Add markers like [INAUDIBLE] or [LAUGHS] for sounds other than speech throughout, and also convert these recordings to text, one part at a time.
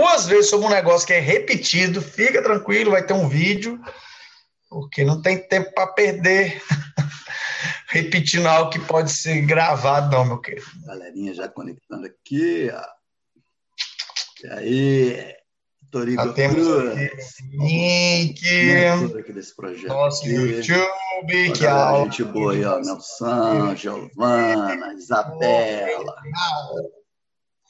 duas vezes sobre um negócio que é repetido, fica tranquilo, vai ter um vídeo, porque não tem tempo para perder [LAUGHS] repetindo algo que pode ser gravado, não, meu querido. Galerinha já conectando aqui. E aí, Torigo Já temos link aqui desse projeto. Nosso aqui. YouTube, que é a a gente boa aí, ó. Nelson, Giovana, Isabela.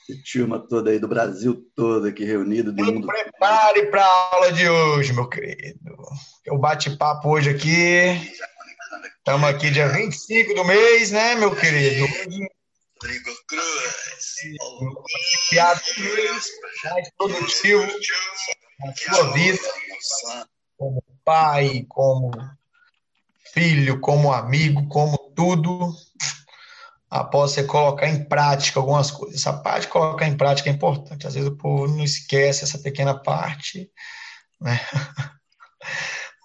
Essa turma toda aí do Brasil todo aqui reunido, do mundo. Prepare para a aula de hoje, meu querido. O bate-papo hoje aqui. Estamos aqui dia 25 do mês, né, meu querido? Hoje, Rodrigo Cruz. piada mais produtivo na sua vida, como pai, como filho, como amigo, como tudo, após você colocar em prática algumas coisas. Essa parte de colocar em prática é importante. Às vezes o povo não esquece essa pequena parte, né? [LAUGHS]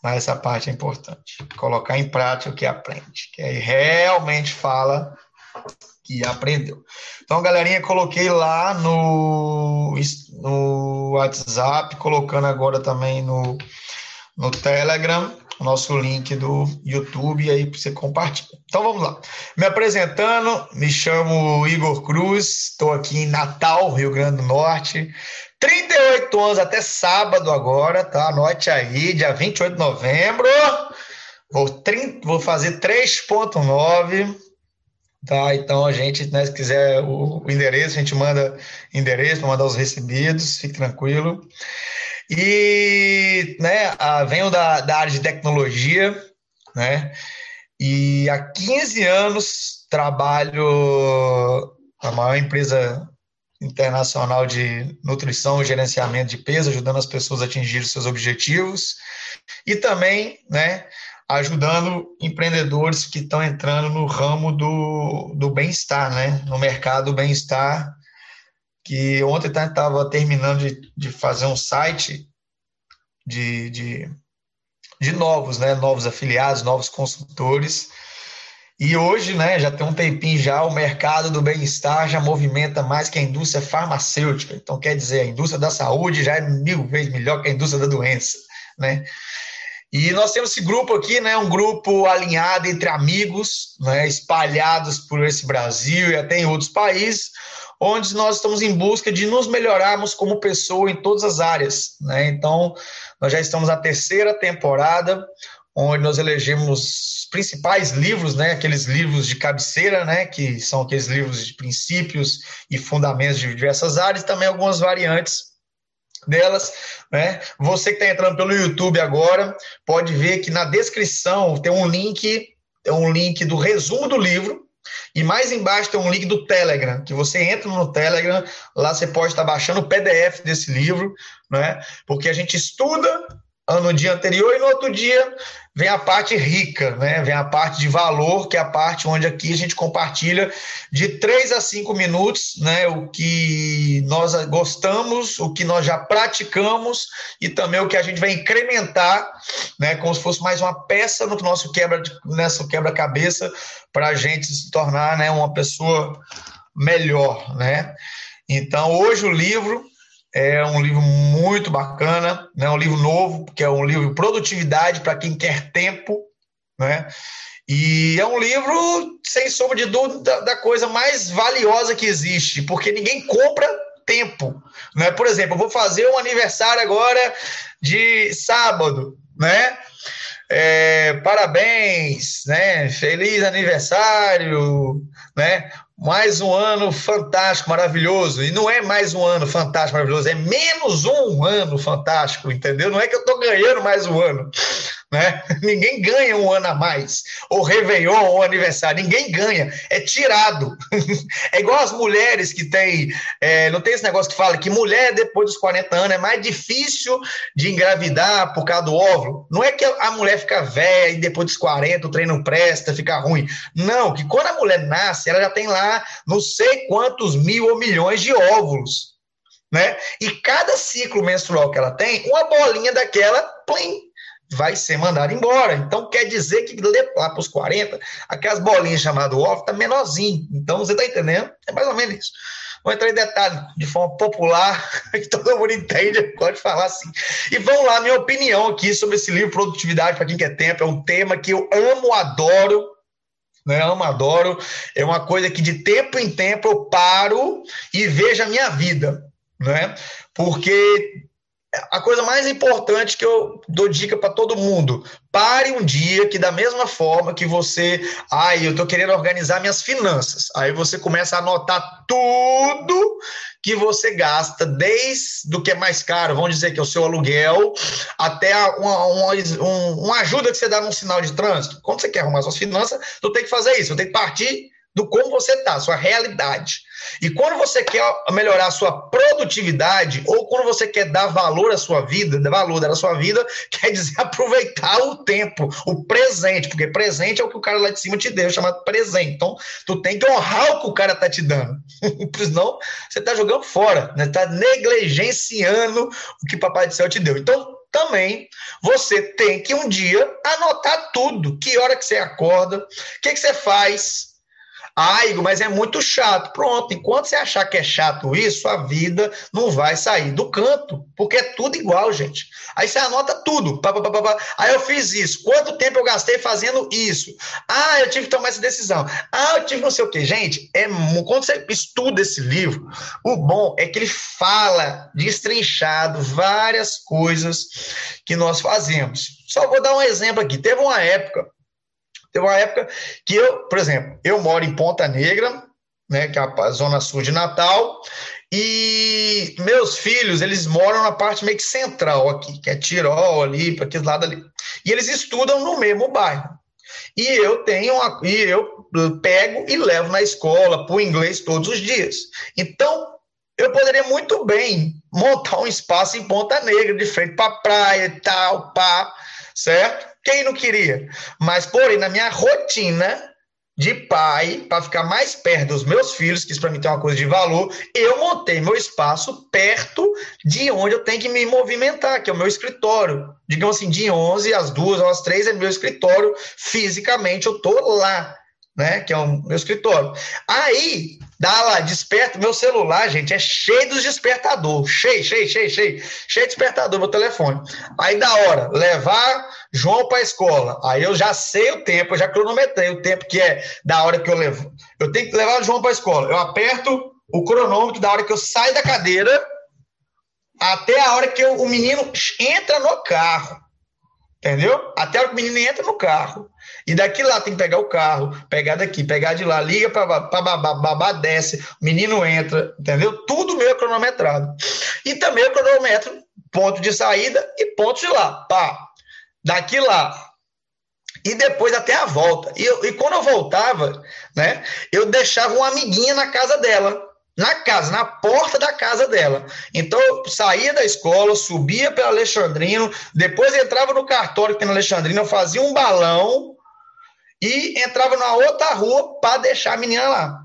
Mas essa parte é importante. Colocar em prática o que aprende, que aí realmente fala que aprendeu. Então, galerinha, coloquei lá no, no WhatsApp, colocando agora também no, no Telegram, o nosso link do YouTube, aí você compartilha. Então, vamos lá. Me apresentando, me chamo Igor Cruz, estou aqui em Natal, Rio Grande do Norte. 38 anos até sábado agora, tá? Anote aí, dia 28 de novembro. Vou, 30, vou fazer 3.9 Tá, então a gente, né, se quiser o, o endereço, a gente manda endereço para mandar os recebidos, fique tranquilo. E, né, venho da, da área de tecnologia, né, e há 15 anos trabalho na maior empresa internacional de nutrição e gerenciamento de peso, ajudando as pessoas a atingir seus objetivos. E também, né, ajudando empreendedores que estão entrando no ramo do, do bem-estar, né? No mercado do bem-estar, que ontem estava terminando de, de fazer um site de, de, de novos, né? Novos afiliados, novos consultores. E hoje, né, já tem um tempinho já, o mercado do bem-estar já movimenta mais que a indústria farmacêutica. Então, quer dizer, a indústria da saúde já é mil vezes melhor que a indústria da doença, né? E nós temos esse grupo aqui, né, um grupo alinhado entre amigos, né, espalhados por esse Brasil e até em outros países, onde nós estamos em busca de nos melhorarmos como pessoa em todas as áreas. Né? Então, nós já estamos na terceira temporada, onde nós elegemos os principais livros, né, aqueles livros de cabeceira, né, que são aqueles livros de princípios e fundamentos de diversas áreas, e também algumas variantes delas, né? Você que está entrando pelo YouTube agora, pode ver que na descrição tem um link, tem um link do resumo do livro, e mais embaixo tem um link do Telegram, que você entra no Telegram, lá você pode estar baixando o PDF desse livro, né? Porque a gente estuda no dia anterior e no outro dia vem a parte rica, né? Vem a parte de valor, que é a parte onde aqui a gente compartilha de três a cinco minutos, né? O que nós gostamos, o que nós já praticamos e também o que a gente vai incrementar, né? Como se fosse mais uma peça no nosso quebra nessa quebra-cabeça para a gente se tornar, né? Uma pessoa melhor, né? Então hoje o livro é um livro muito bacana, né? um livro novo, que é um livro de produtividade para quem quer tempo, né? E é um livro, sem sombra de dúvida, da coisa mais valiosa que existe, porque ninguém compra tempo. Né? Por exemplo, eu vou fazer um aniversário agora de sábado, né? É, parabéns, né? Feliz aniversário, né? Mais um ano fantástico, maravilhoso. E não é mais um ano fantástico, maravilhoso, é menos um ano fantástico, entendeu? Não é que eu estou ganhando mais um ano. Né? [LAUGHS] Ninguém ganha um ano a mais, ou Réveillon, ou aniversário, ninguém ganha, é tirado. [LAUGHS] é igual as mulheres que têm, é, não tem esse negócio que fala que mulher depois dos 40 anos é mais difícil de engravidar por causa do óvulo. Não é que a mulher fica velha e depois dos 40 o treino presta, fica ruim. Não, que quando a mulher nasce, ela já tem lá não sei quantos mil ou milhões de óvulos. Né? E cada ciclo menstrual que ela tem, uma bolinha daquela, plim, vai ser mandado embora. Então, quer dizer que lá para os 40, aquelas bolinhas chamadas off tá menorzinho. Então, você está entendendo? É mais ou menos isso. vou entrar em detalhe de forma popular, [LAUGHS] que todo mundo entende, pode falar assim. E vamos lá, minha opinião aqui sobre esse livro Produtividade para quem quer tempo, é um tema que eu amo, adoro, né? Amo, adoro. É uma coisa que de tempo em tempo eu paro e vejo a minha vida, né? Porque a coisa mais importante que eu dou dica para todo mundo: pare um dia que, da mesma forma que você, ai, eu estou querendo organizar minhas finanças, aí você começa a anotar tudo que você gasta, desde o que é mais caro, vamos dizer que é o seu aluguel, até uma, uma, uma ajuda que você dá num sinal de trânsito. Quando você quer arrumar suas finanças, tu tem que fazer isso, você tem que partir do como você está, sua realidade. E quando você quer melhorar a sua produtividade, ou quando você quer dar valor à sua vida, dar valor à sua vida, [LAUGHS] quer dizer aproveitar o tempo, o presente, porque presente é o que o cara lá de cima te deu, chamado presente. Então, tu tem que honrar o que o cara tá te dando. [LAUGHS] Senão, você tá jogando fora, né? Tá negligenciando o que Papai do Céu te deu. Então, também você tem que um dia anotar tudo. Que hora que você acorda, o que, que você faz, ah, Igor, mas é muito chato. Pronto, enquanto você achar que é chato isso, a vida não vai sair do canto, porque é tudo igual, gente. Aí você anota tudo. Pá, pá, pá, Aí eu fiz isso. Quanto tempo eu gastei fazendo isso? Ah, eu tive que tomar essa decisão. Ah, eu tive não sei o quê. Gente, é, quando você estuda esse livro, o bom é que ele fala destrinchado várias coisas que nós fazemos. Só vou dar um exemplo aqui. Teve uma época Teve uma época que eu, por exemplo, eu moro em Ponta Negra, né, que é a zona sul de Natal, e meus filhos, eles moram na parte meio que central aqui, que é Tirol ali, para aquele lado ali. E eles estudam no mesmo bairro. E eu tenho uma, e eu pego e levo na escola para o inglês todos os dias. Então, eu poderia muito bem montar um espaço em Ponta Negra, de frente para praia e tal, pá, certo? Quem não queria? Mas, porém, na minha rotina de pai, para ficar mais perto dos meus filhos, que isso para mim tem uma coisa de valor, eu montei meu espaço perto de onde eu tenho que me movimentar, que é o meu escritório. Digamos assim, de 11 às 2 ou às 3 é meu escritório, fisicamente eu tô lá né? Que é o meu escritório. Aí, dá lá, desperta. Meu celular, gente, é cheio dos despertador. Cheio, cheio, cheio, cheio. Cheio de despertador meu telefone. Aí, da hora, levar João para a escola. Aí eu já sei o tempo, eu já cronometrei o tempo que é da hora que eu levo. Eu tenho que levar o João para a escola. Eu aperto o cronômetro da hora que eu saio da cadeira até a hora que eu, o menino entra no carro. Entendeu? Até o menino entra no carro. E daqui lá tem que pegar o carro, pegar daqui, pegar de lá, liga para babá, babá desce, o menino entra, entendeu? Tudo meio cronometrado. E também o cronômetro, ponto de saída e ponto de lá. Pá. Daqui lá. E depois até a volta. E, eu, e quando eu voltava, né, eu deixava uma amiguinha na casa dela na casa, na porta da casa dela. Então, eu saía da escola, subia pela Alexandrino, depois entrava no cartório que tem Alexandrino, eu fazia um balão e entrava na outra rua para deixar a menina lá.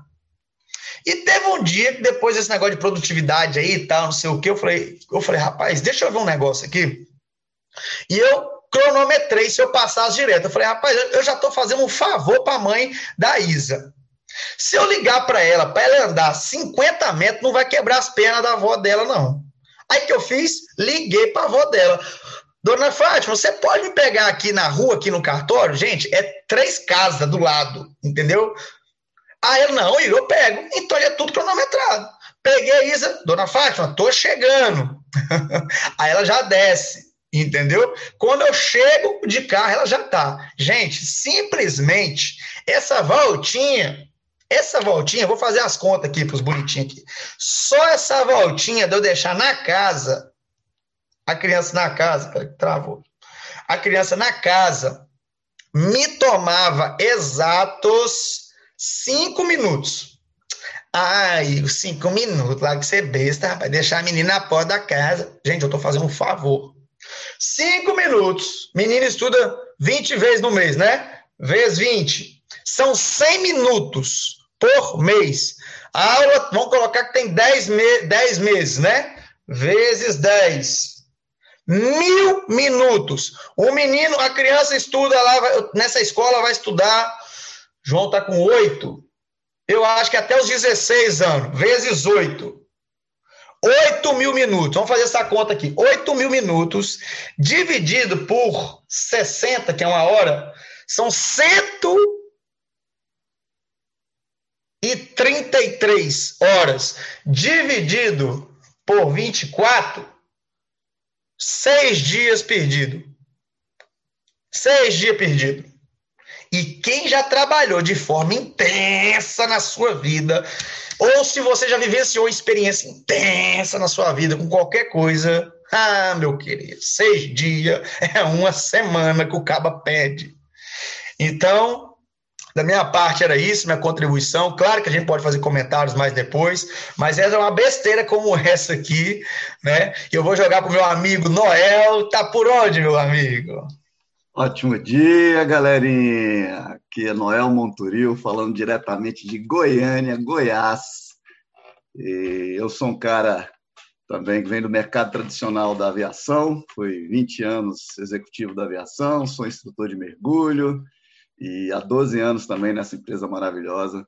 E teve um dia que depois desse negócio de produtividade aí e tal, não sei o que, eu falei, eu falei, rapaz, deixa eu ver um negócio aqui. E eu cronometrei se eu passasse direto. Eu falei, rapaz, eu já estou fazendo um favor para a mãe da Isa. Se eu ligar para ela, para ela andar 50 metros, não vai quebrar as pernas da avó dela, não. Aí que eu fiz? Liguei para a avó dela. Dona Fátima, você pode me pegar aqui na rua, aqui no cartório? Gente, é três casas do lado, entendeu? Aí ela, não, eu pego. Então é tudo cronometrado. Peguei Isa, Dona Fátima, tô chegando. [LAUGHS] Aí ela já desce, entendeu? Quando eu chego de carro, ela já tá. Gente, simplesmente essa voltinha essa voltinha, vou fazer as contas aqui para os bonitinhos aqui. Só essa voltinha de eu deixar na casa, a criança na casa, travou. A criança na casa me tomava exatos cinco minutos. Ai, cinco minutos, lá que você besta, rapaz, deixar a menina na porta da casa. Gente, eu tô fazendo um favor. Cinco minutos. Menina estuda 20 vezes no mês, né? Vezes 20. São 100 minutos por mês. A aula, vamos colocar que tem 10, me 10 meses, né? Vezes 10. Mil minutos. O menino, a criança estuda lá, vai, nessa escola vai estudar. João está com oito. eu acho que até os 16 anos, vezes 8. 8 mil minutos. Vamos fazer essa conta aqui. 8 mil minutos dividido por 60, que é uma hora, são 133 horas. Dividido por 24, seis dias perdido. Seis dias perdido. E quem já trabalhou de forma intensa na sua vida, ou se você já vivenciou experiência intensa na sua vida com qualquer coisa, ah, meu querido, seis dias é uma semana que o caba pede. Então, da minha parte era isso, minha contribuição. Claro que a gente pode fazer comentários mais depois, mas essa é uma besteira como essa aqui, né? Eu vou jogar para o meu amigo Noel. Tá por onde, meu amigo? Ótimo dia, galerinha! Aqui é Noel Monturil, falando diretamente de Goiânia, Goiás. E eu sou um cara também que vem do mercado tradicional da aviação, fui 20 anos executivo da aviação, sou instrutor de mergulho e há 12 anos também nessa empresa maravilhosa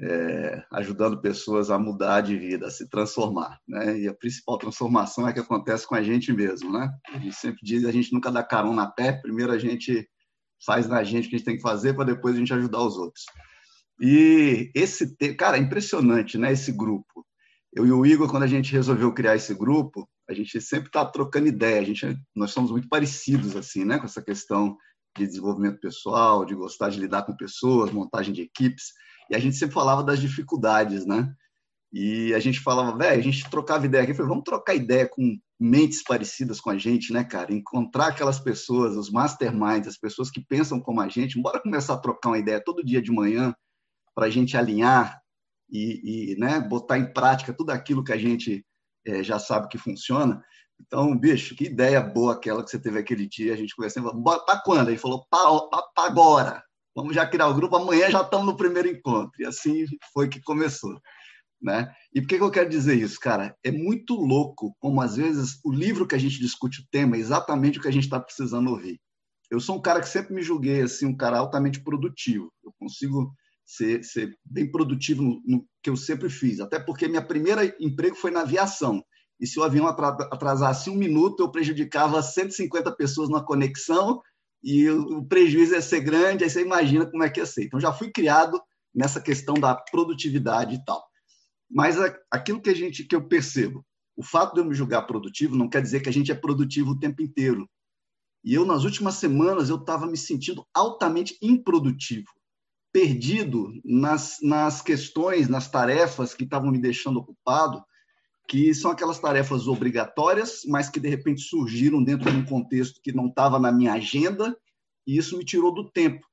é, ajudando pessoas a mudar de vida, a se transformar, né? E a principal transformação é que acontece com a gente mesmo, né? A gente sempre diz, a gente nunca dá carão na pé, primeiro a gente faz na gente o que a gente tem que fazer para depois a gente ajudar os outros. E esse, cara, é impressionante, né? Esse grupo. Eu e o Igor, quando a gente resolveu criar esse grupo, a gente sempre está trocando ideia. A gente, nós somos muito parecidos assim, né? Com essa questão de desenvolvimento pessoal, de gostar de lidar com pessoas, montagem de equipes. E a gente sempre falava das dificuldades, né? E a gente falava, velho, a gente trocava ideia aqui, falei, vamos trocar ideia com mentes parecidas com a gente, né, cara? Encontrar aquelas pessoas, os masterminds, as pessoas que pensam como a gente, bora começar a trocar uma ideia todo dia de manhã para a gente alinhar e, e, né, botar em prática tudo aquilo que a gente é, já sabe que funciona. Então, bicho, que ideia boa aquela que você teve aquele dia, a gente conversando, para quando? Ele falou, para agora. Vamos já criar o grupo, amanhã já estamos no primeiro encontro. E assim foi que começou. Né? E por que, que eu quero dizer isso, cara? É muito louco como, às vezes, o livro que a gente discute o tema é exatamente o que a gente está precisando ouvir. Eu sou um cara que sempre me julguei assim, um cara altamente produtivo. Eu consigo ser, ser bem produtivo no, no, que eu sempre fiz. Até porque minha primeira emprego foi na aviação. E se o avião atrasasse um minuto, eu prejudicava 150 pessoas na conexão e o prejuízo ia ser grande, aí você imagina como é que ia ser. Então, já fui criado nessa questão da produtividade e tal. Mas aquilo que a gente que eu percebo, o fato de eu me julgar produtivo não quer dizer que a gente é produtivo o tempo inteiro. E eu nas últimas semanas eu estava me sentindo altamente improdutivo, perdido nas, nas questões, nas tarefas que estavam me deixando ocupado, que são aquelas tarefas obrigatórias, mas que de repente surgiram dentro de um contexto que não estava na minha agenda, e isso me tirou do tempo,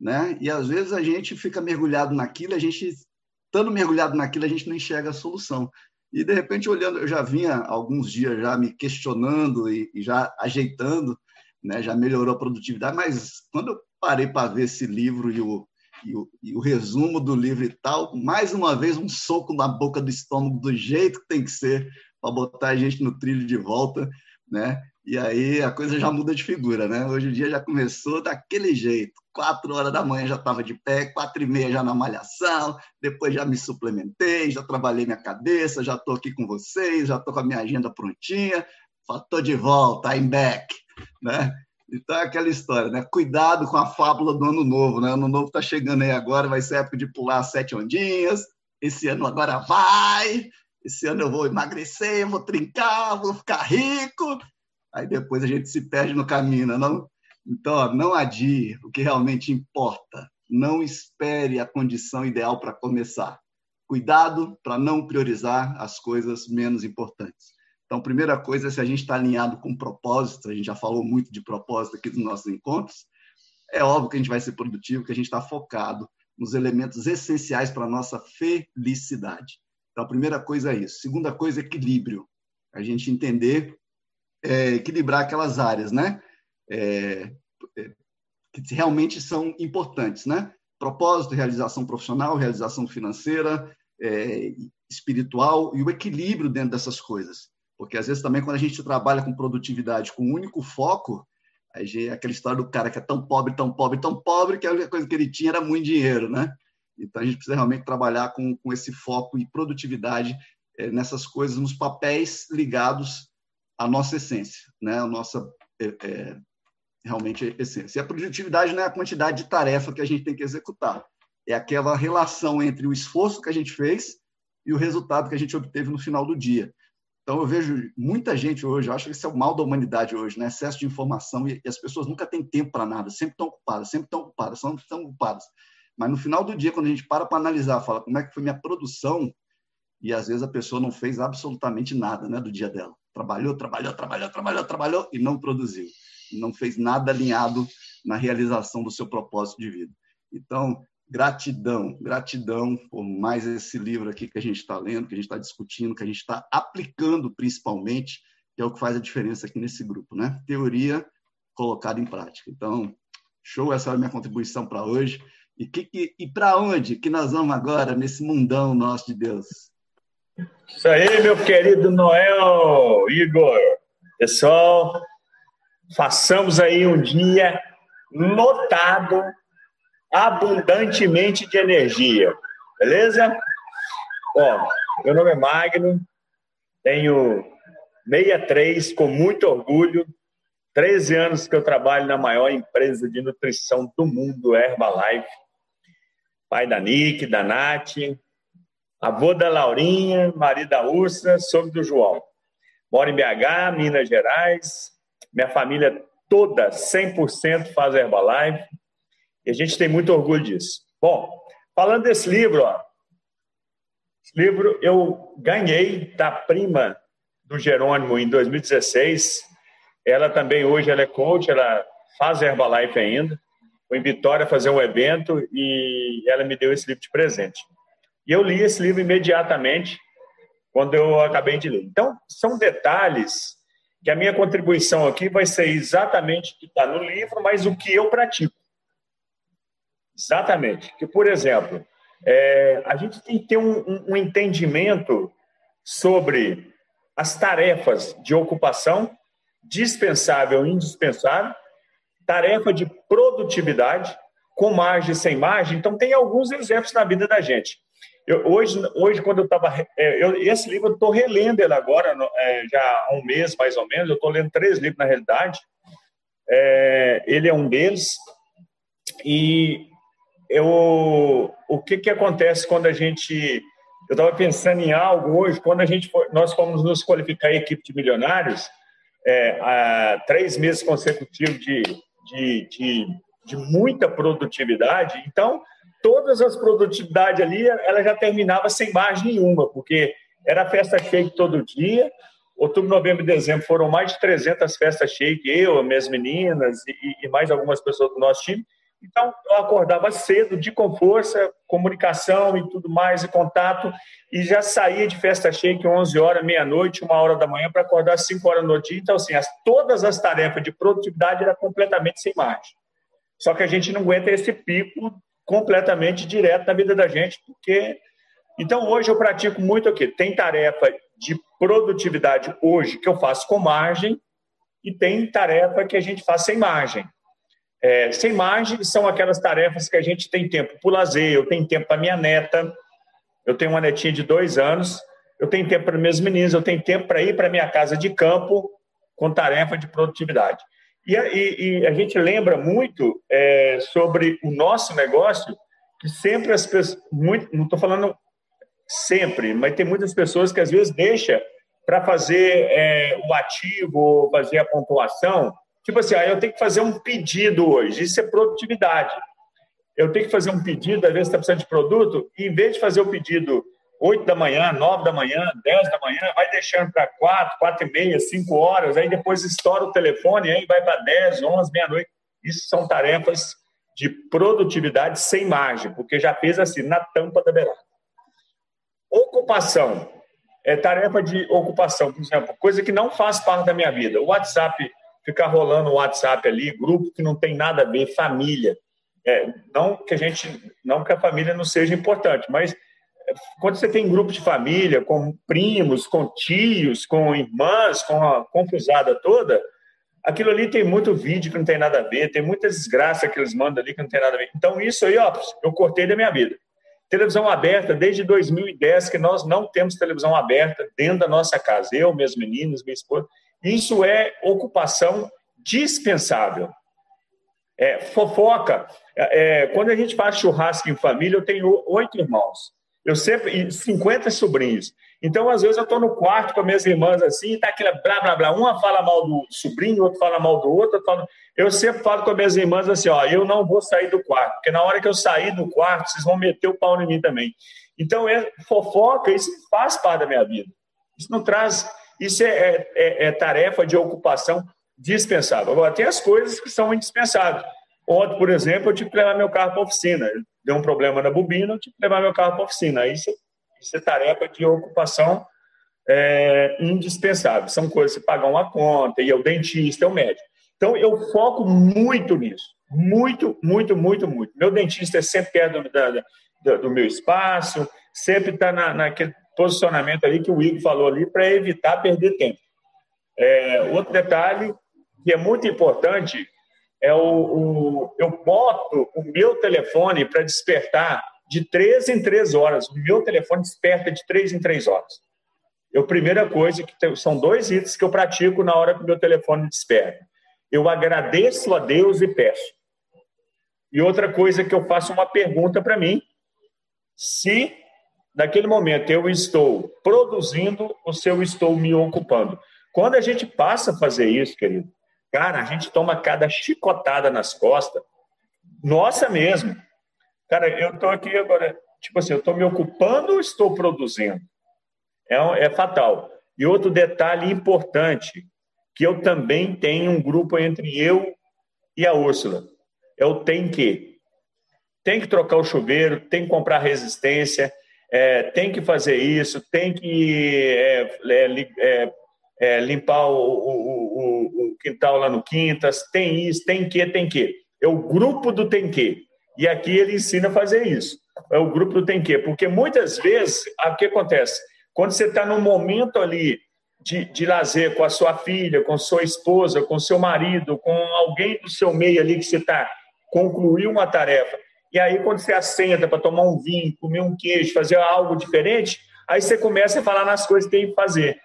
né? E às vezes a gente fica mergulhado naquilo, a gente estando mergulhado naquilo, a gente não enxerga a solução. E de repente olhando, eu já vinha alguns dias já me questionando e, e já ajeitando, né? Já melhorou a produtividade, mas quando eu parei para ver esse livro e o e o, e o, resumo do livro e tal, mais uma vez um soco na boca do estômago do jeito que tem que ser para botar a gente no trilho de volta, né? E aí a coisa já muda de figura, né? Hoje o dia já começou daquele jeito. Quatro horas da manhã já estava de pé, quatro e meia já na malhação, depois já me suplementei, já trabalhei minha cabeça, já estou aqui com vocês, já estou com a minha agenda prontinha, estou de volta, I'm back, né? Então é aquela história, né? Cuidado com a fábula do ano novo, né? Ano novo está chegando aí agora, vai ser época de pular sete ondinhas. Esse ano agora vai. Esse ano eu vou emagrecer, vou trincar, vou ficar rico. Aí depois a gente se perde no caminho, né, não? Então, ó, não adie o que realmente importa. Não espere a condição ideal para começar. Cuidado para não priorizar as coisas menos importantes. Então, primeira coisa, se a gente está alinhado com propósito, a gente já falou muito de propósito aqui nos nossos encontros, é óbvio que a gente vai ser produtivo, que a gente está focado nos elementos essenciais para a nossa felicidade. Então, a primeira coisa é isso. Segunda coisa, equilíbrio. A gente entender, é, equilibrar aquelas áreas, né? É, é, que realmente são importantes, né? Propósito, realização profissional, realização financeira, é, espiritual e o equilíbrio dentro dessas coisas. Porque às vezes também quando a gente trabalha com produtividade com um único foco, aí é aquela história do cara que é tão pobre, tão pobre, tão pobre, que a única coisa que ele tinha era muito dinheiro, né? Então, a gente precisa realmente trabalhar com, com esse foco e produtividade é, nessas coisas, nos papéis ligados à nossa essência, né? a nossa é, é, realmente essência. E a produtividade não é a quantidade de tarefa que a gente tem que executar, é aquela relação entre o esforço que a gente fez e o resultado que a gente obteve no final do dia. Então, eu vejo muita gente hoje, acho que esse é o mal da humanidade hoje, né? excesso de informação e, e as pessoas nunca têm tempo para nada, sempre estão ocupadas, sempre estão ocupadas, sempre estão ocupadas. Mas no final do dia, quando a gente para para analisar, fala como é que foi minha produção, e às vezes a pessoa não fez absolutamente nada né, do dia dela. Trabalhou, trabalhou, trabalhou, trabalhou, trabalhou e não produziu. Não fez nada alinhado na realização do seu propósito de vida. Então, gratidão, gratidão por mais esse livro aqui que a gente está lendo, que a gente está discutindo, que a gente está aplicando principalmente, que é o que faz a diferença aqui nesse grupo, né? Teoria colocada em prática. Então, show, essa é a minha contribuição para hoje. E, que, que, e para onde que nós vamos agora nesse mundão nosso de Deus? Isso aí, meu querido Noel, Igor. Pessoal, façamos aí um dia lotado, abundantemente de energia, beleza? Bom, meu nome é Magno, tenho 63, com muito orgulho, 13 anos que eu trabalho na maior empresa de nutrição do mundo, Herbalife pai da Nick, da Nath, avô da Laurinha, marido da Ursa, sogro do João. Moro em BH, Minas Gerais. Minha família toda, 100% faz Herbalife. E a gente tem muito orgulho disso. Bom, falando desse livro, ó, esse livro eu ganhei da prima do Jerônimo em 2016. Ela também hoje ela é coach, ela faz Herbalife ainda em Vitória fazer um evento e ela me deu esse livro de presente. E eu li esse livro imediatamente quando eu acabei de ler. Então, são detalhes que a minha contribuição aqui vai ser exatamente o que está no livro, mas o que eu pratico. Exatamente. Que, por exemplo, é, a gente tem que ter um, um, entendimento sobre as tarefas de ocupação dispensável e indispensável tarefa de produtividade, com margem sem margem. Então, tem alguns exemplos na vida da gente. Eu, hoje, hoje, quando eu estava. É, esse livro eu estou relendo ele agora, é, já há um mês mais ou menos. Eu estou lendo três livros na realidade. É, ele é um deles. E eu, o que, que acontece quando a gente. Eu estava pensando em algo hoje, quando a gente nós fomos nos qualificar a equipe de milionários, é, há três meses consecutivos de de, de, de muita produtividade, então todas as produtividades ali, ela já terminava sem margem nenhuma, porque era festa shake todo dia, outubro, novembro e dezembro foram mais de 300 festas shake, eu, minhas meninas e, e mais algumas pessoas do nosso time, então, eu acordava cedo, de com força, comunicação e tudo mais, e contato, e já saía de festa shake 11 horas, meia-noite, uma hora da manhã, para acordar às 5 horas da noite. Então, assim, as, todas as tarefas de produtividade eram completamente sem margem. Só que a gente não aguenta esse pico completamente direto na vida da gente, porque. Então, hoje eu pratico muito aqui. Tem tarefa de produtividade hoje que eu faço com margem, e tem tarefa que a gente faz sem margem. É, sem margem são aquelas tarefas que a gente tem tempo para o lazer, eu tenho tempo para minha neta, eu tenho uma netinha de dois anos, eu tenho tempo para meus meninos, eu tenho tempo para ir para minha casa de campo com tarefa de produtividade. E, e, e a gente lembra muito é, sobre o nosso negócio, que sempre as pessoas, muito, não estou falando sempre, mas tem muitas pessoas que às vezes deixa para fazer é, o ativo, fazer a pontuação, Tipo assim, ah, eu tenho que fazer um pedido hoje, isso é produtividade. Eu tenho que fazer um pedido, às vezes está precisando de produto, e em vez de fazer o pedido 8 da manhã, 9 da manhã, 10 da manhã, vai deixando para 4, 4 e meia, 5 horas, aí depois estoura o telefone, aí vai para 10, 11, meia-noite. Isso são tarefas de produtividade sem margem, porque já fez assim, na tampa da beirada. Ocupação. É tarefa de ocupação, por exemplo, coisa que não faz parte da minha vida. O WhatsApp ficar rolando o WhatsApp ali, grupo que não tem nada a ver, família. É, não que a gente, não que a família não seja importante, mas é, quando você tem grupo de família, com primos, com tios, com irmãs, com a confusada toda, aquilo ali tem muito vídeo que não tem nada a ver, tem muita desgraça que eles mandam ali que não tem nada a ver. Então, isso aí, ó, eu cortei da minha vida. Televisão aberta, desde 2010, que nós não temos televisão aberta dentro da nossa casa, eu, meus meninos, minha esposa. Isso é ocupação dispensável. É, fofoca. É, quando a gente faz churrasco em família, eu tenho oito irmãos. Eu sempre, 50 sobrinhos. Então, às vezes, eu estou no quarto com minhas irmãs assim, e tá aquela blá, blá, blá. Uma fala mal do sobrinho, outro fala mal do outro. Fala... Eu sempre falo com minhas irmãs assim, ó, eu não vou sair do quarto, porque na hora que eu sair do quarto, vocês vão meter o pau em mim também. Então, é fofoca, isso faz parte da minha vida. Isso não traz... Isso é, é, é, é tarefa de ocupação dispensável. Agora, tem as coisas que são indispensáveis. Ontem, por exemplo, eu tive que levar meu carro para a oficina. Deu um problema na bobina, eu tive que levar meu carro para a oficina. Isso, isso é tarefa de ocupação é, indispensável. São coisas que pagar uma conta, ir ao dentista, é o médico. Então, eu foco muito nisso. Muito, muito, muito, muito. Meu dentista é sempre perto do, do meu espaço, sempre está na, naquele posicionamento ali que o Igor falou ali, para evitar perder tempo. É, outro detalhe que é muito importante é o, o eu boto o meu telefone para despertar de três em três horas. O meu telefone desperta de três em três horas. A primeira coisa que tem, são dois itens que eu pratico na hora que o meu telefone desperta. Eu agradeço a Deus e peço. E outra coisa que eu faço uma pergunta para mim, se naquele momento eu estou produzindo ou se eu estou me ocupando. Quando a gente passa a fazer isso, querido, Cara, a gente toma cada chicotada nas costas, nossa mesmo. Cara, eu estou aqui agora, tipo assim, eu estou me ocupando ou estou produzindo? É, é fatal. E outro detalhe importante, que eu também tenho um grupo entre eu e a Úrsula. É o tem que. Tem que trocar o chuveiro, tem que comprar resistência, é, tem que fazer isso, tem que é, é, é é, limpar o, o, o, quintal lá no Quintas, tem isso, tem que, tem que. É o grupo do tem que. E aqui ele ensina a fazer isso. É o grupo do tem que. Porque muitas vezes, o que acontece? Quando você está num momento ali de, de lazer com a sua filha, com sua esposa, com seu marido, com alguém do seu meio ali que você está concluiu uma tarefa. E aí, quando você assenta para tomar um vinho, comer um queijo, fazer algo diferente, aí você começa a falar nas coisas que tem que fazer.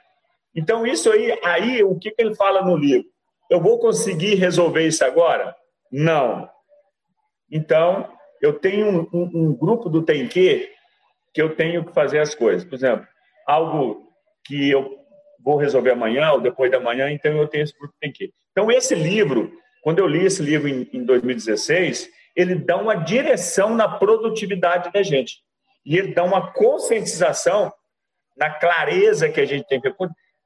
Então, isso aí, aí o que, que ele fala no livro? Eu vou conseguir resolver isso agora? Não. Então, eu tenho um, um, um grupo do Tem que que eu tenho que fazer as coisas. Por exemplo, algo que eu vou resolver amanhã ou depois da manhã, então eu tenho esse grupo Tem que. Então, esse livro, quando eu li esse livro em, em 2016, ele dá uma direção na produtividade da gente. E ele dá uma conscientização na clareza que a gente tem que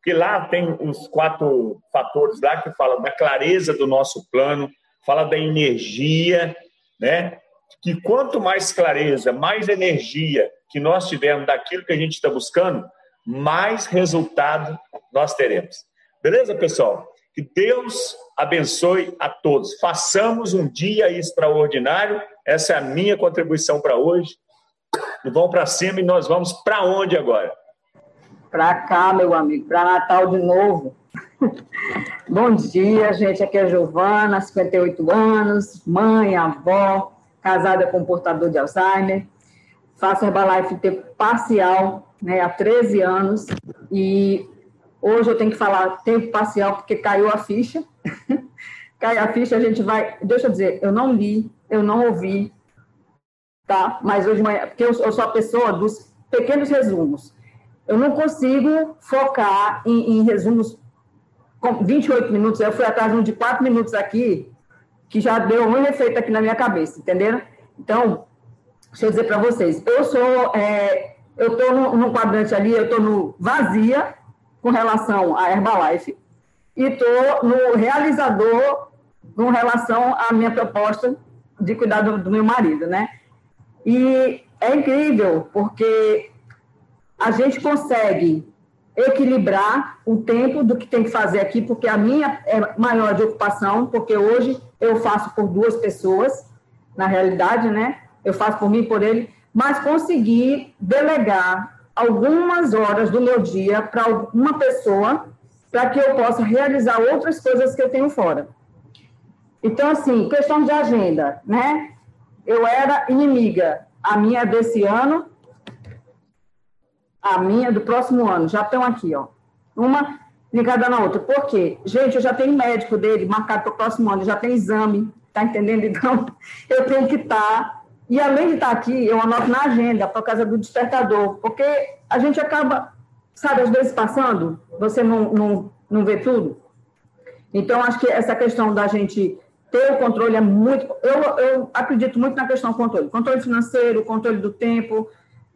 que lá tem os quatro fatores lá que falam da clareza do nosso plano, fala da energia, né? Que quanto mais clareza, mais energia que nós tivermos daquilo que a gente está buscando, mais resultado nós teremos. Beleza, pessoal? Que Deus abençoe a todos. Façamos um dia extraordinário. Essa é a minha contribuição para hoje. E vamos para cima e nós vamos para onde agora? para cá, meu amigo, para Natal de novo. [LAUGHS] Bom dia, gente. Aqui é a Giovana, 58 anos, mãe, avó, casada com portador de Alzheimer. Faço Herbalife tempo parcial, né, há 13 anos. E hoje eu tenho que falar tempo parcial porque caiu a ficha. [LAUGHS] caiu a ficha, a gente vai. Deixa eu dizer, eu não li, eu não ouvi, tá? Mas hoje de manhã, porque eu, eu sou a pessoa dos pequenos resumos. Eu não consigo focar em, em resumos com 28 minutos. Eu fui atrás de um de 4 minutos aqui, que já deu um efeito aqui na minha cabeça, entenderam? Então, deixa eu dizer para vocês, eu sou, é, eu estou no, quadrante ali, eu estou no vazia com relação à Herbalife e estou no realizador com relação à minha proposta de cuidar do, do meu marido, né? E é incrível, porque a gente consegue equilibrar o tempo do que tem que fazer aqui, porque a minha é maior de ocupação, porque hoje eu faço por duas pessoas, na realidade, né? Eu faço por mim e por ele, mas conseguir delegar algumas horas do meu dia para uma pessoa, para que eu possa realizar outras coisas que eu tenho fora. Então, assim, questão de agenda, né? Eu era inimiga a minha é desse ano, a minha é do próximo ano, já estão aqui, ó. Uma ligada na outra. Por quê? Gente, eu já tenho médico dele marcado para o próximo ano, já tem exame, tá entendendo? Então, [LAUGHS] eu tenho que estar. Tá, e além de estar tá aqui, eu anoto na agenda por causa do despertador, porque a gente acaba, sabe, às vezes passando, você não, não, não vê tudo. Então, acho que essa questão da gente ter o controle é muito. Eu, eu acredito muito na questão do controle. Controle financeiro, controle do tempo.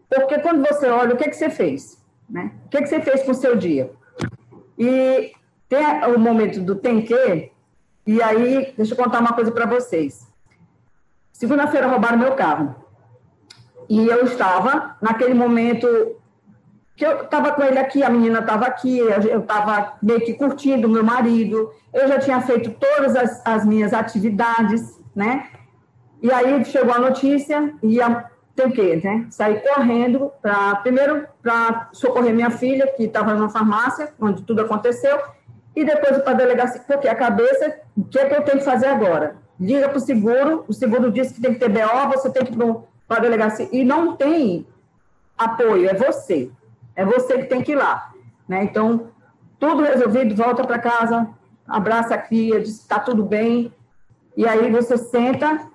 Porque quando você olha, o que, é que você fez? Né? O que, é que você fez com o seu dia? E tem o momento do tem que, e aí, deixa eu contar uma coisa para vocês. Segunda-feira roubaram meu carro. E eu estava, naquele momento, que eu estava com ele aqui, a menina estava aqui, eu estava meio que curtindo meu marido, eu já tinha feito todas as, as minhas atividades, né? E aí chegou a notícia e a, tem que né? sair correndo para primeiro para socorrer minha filha que estava na farmácia onde tudo aconteceu e depois para a delegacia porque a cabeça o que é que eu tenho que fazer agora liga para o seguro o seguro disse que tem que ter BO você tem que ir para a delegacia. E não tem apoio é você. É você que tem que ir lá né? Então tudo resolvido volta para casa abraça a cria diz está tudo bem. E aí você senta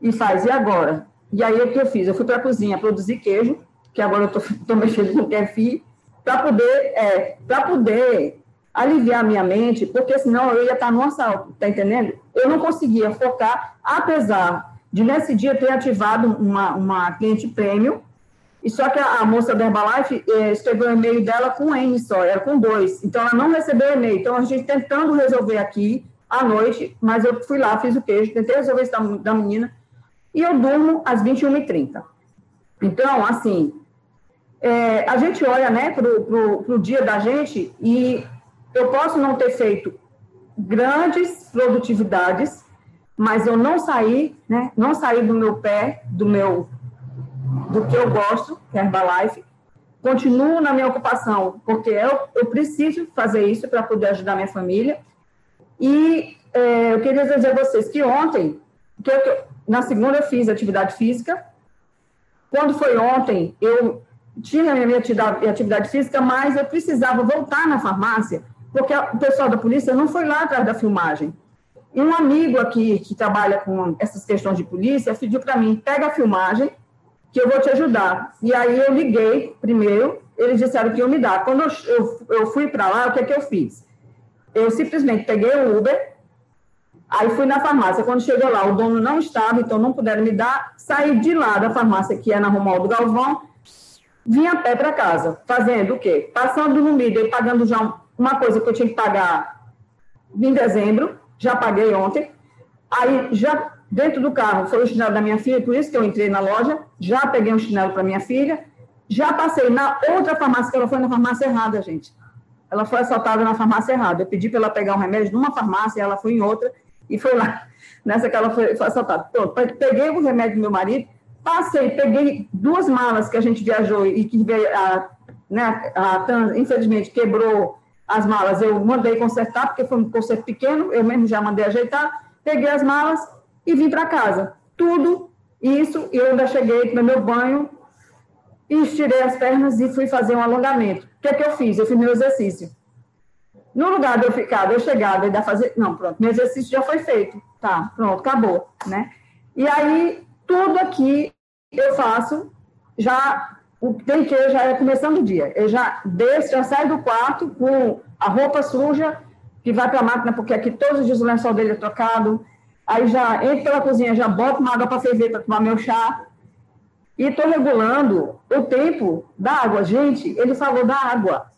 e faz e agora? E aí o que eu fiz? Eu fui para a cozinha produzir queijo, que agora eu estou mexendo com kefir, para poder, é, para poder aliviar minha mente, porque senão eu ia estar no assalto, tá entendendo? Eu não conseguia focar, apesar de nesse dia ter ativado uma, uma cliente prêmio, e só que a, a moça da Herbalife é, escreveu o e-mail dela com N só, era com dois, então ela não recebeu e-mail. Então a gente tentando resolver aqui à noite, mas eu fui lá, fiz o queijo, tentei resolver isso da, da menina, e eu durmo às 21h30. Então, assim, é, a gente olha né, para o dia da gente e eu posso não ter feito grandes produtividades, mas eu não saí, né, não saí do meu pé, do meu do que eu gosto, que é Herbalife, continuo na minha ocupação, porque eu, eu preciso fazer isso para poder ajudar minha família. E é, eu queria dizer a vocês que ontem, que eu, na segunda eu fiz atividade física. Quando foi ontem, eu tinha a minha atividade física, mas eu precisava voltar na farmácia, porque o pessoal da polícia não foi lá atrás da filmagem. E um amigo aqui que trabalha com essas questões de polícia pediu para mim: pega a filmagem, que eu vou te ajudar. E aí eu liguei primeiro, eles disseram que iam me dar. Quando eu, eu, fui para lá, o que é que eu fiz? Eu simplesmente peguei o Uber, Aí fui na farmácia. Quando chegou lá, o dono não estava, então não puderam me dar. Saí de lá da farmácia, que é na Romualdo Galvão, vim a pé para casa, fazendo o quê? Passando no mídia e pagando já uma coisa que eu tinha que pagar em dezembro, já paguei ontem. Aí, já dentro do carro, foi o chinelo da minha filha, por isso que eu entrei na loja, já peguei um chinelo para minha filha, já passei na outra farmácia, que ela foi na farmácia errada, gente. Ela foi assaltada na farmácia errada. Eu pedi para ela pegar um remédio numa farmácia, ela foi em outra, e foi lá, [LAUGHS] nessa que ela foi, foi assaltada. Pronto, peguei o remédio do meu marido, passei, peguei duas malas que a gente viajou e que veio, a, né, a, infelizmente quebrou as malas. Eu mandei consertar, porque foi um conserto pequeno, eu mesmo já mandei ajeitar. Peguei as malas e vim para casa. Tudo isso, eu ainda cheguei no meu banho, estirei as pernas e fui fazer um alongamento. O que é que eu fiz? Eu fiz meu exercício. No lugar de eu ficar, de eu chegar, de eu fazer. Não, pronto, meu exercício já foi feito. Tá, pronto, acabou, né? E aí, tudo aqui eu faço, já. Tem que já é começando o dia. Eu já desço, já saio do quarto com a roupa suja, que vai para a máquina, porque aqui todos os dias o lençol dele é trocado. Aí já entro pela cozinha, já boto uma água para ferver para tomar meu chá. E estou regulando o tempo da água. Gente, ele falou da água.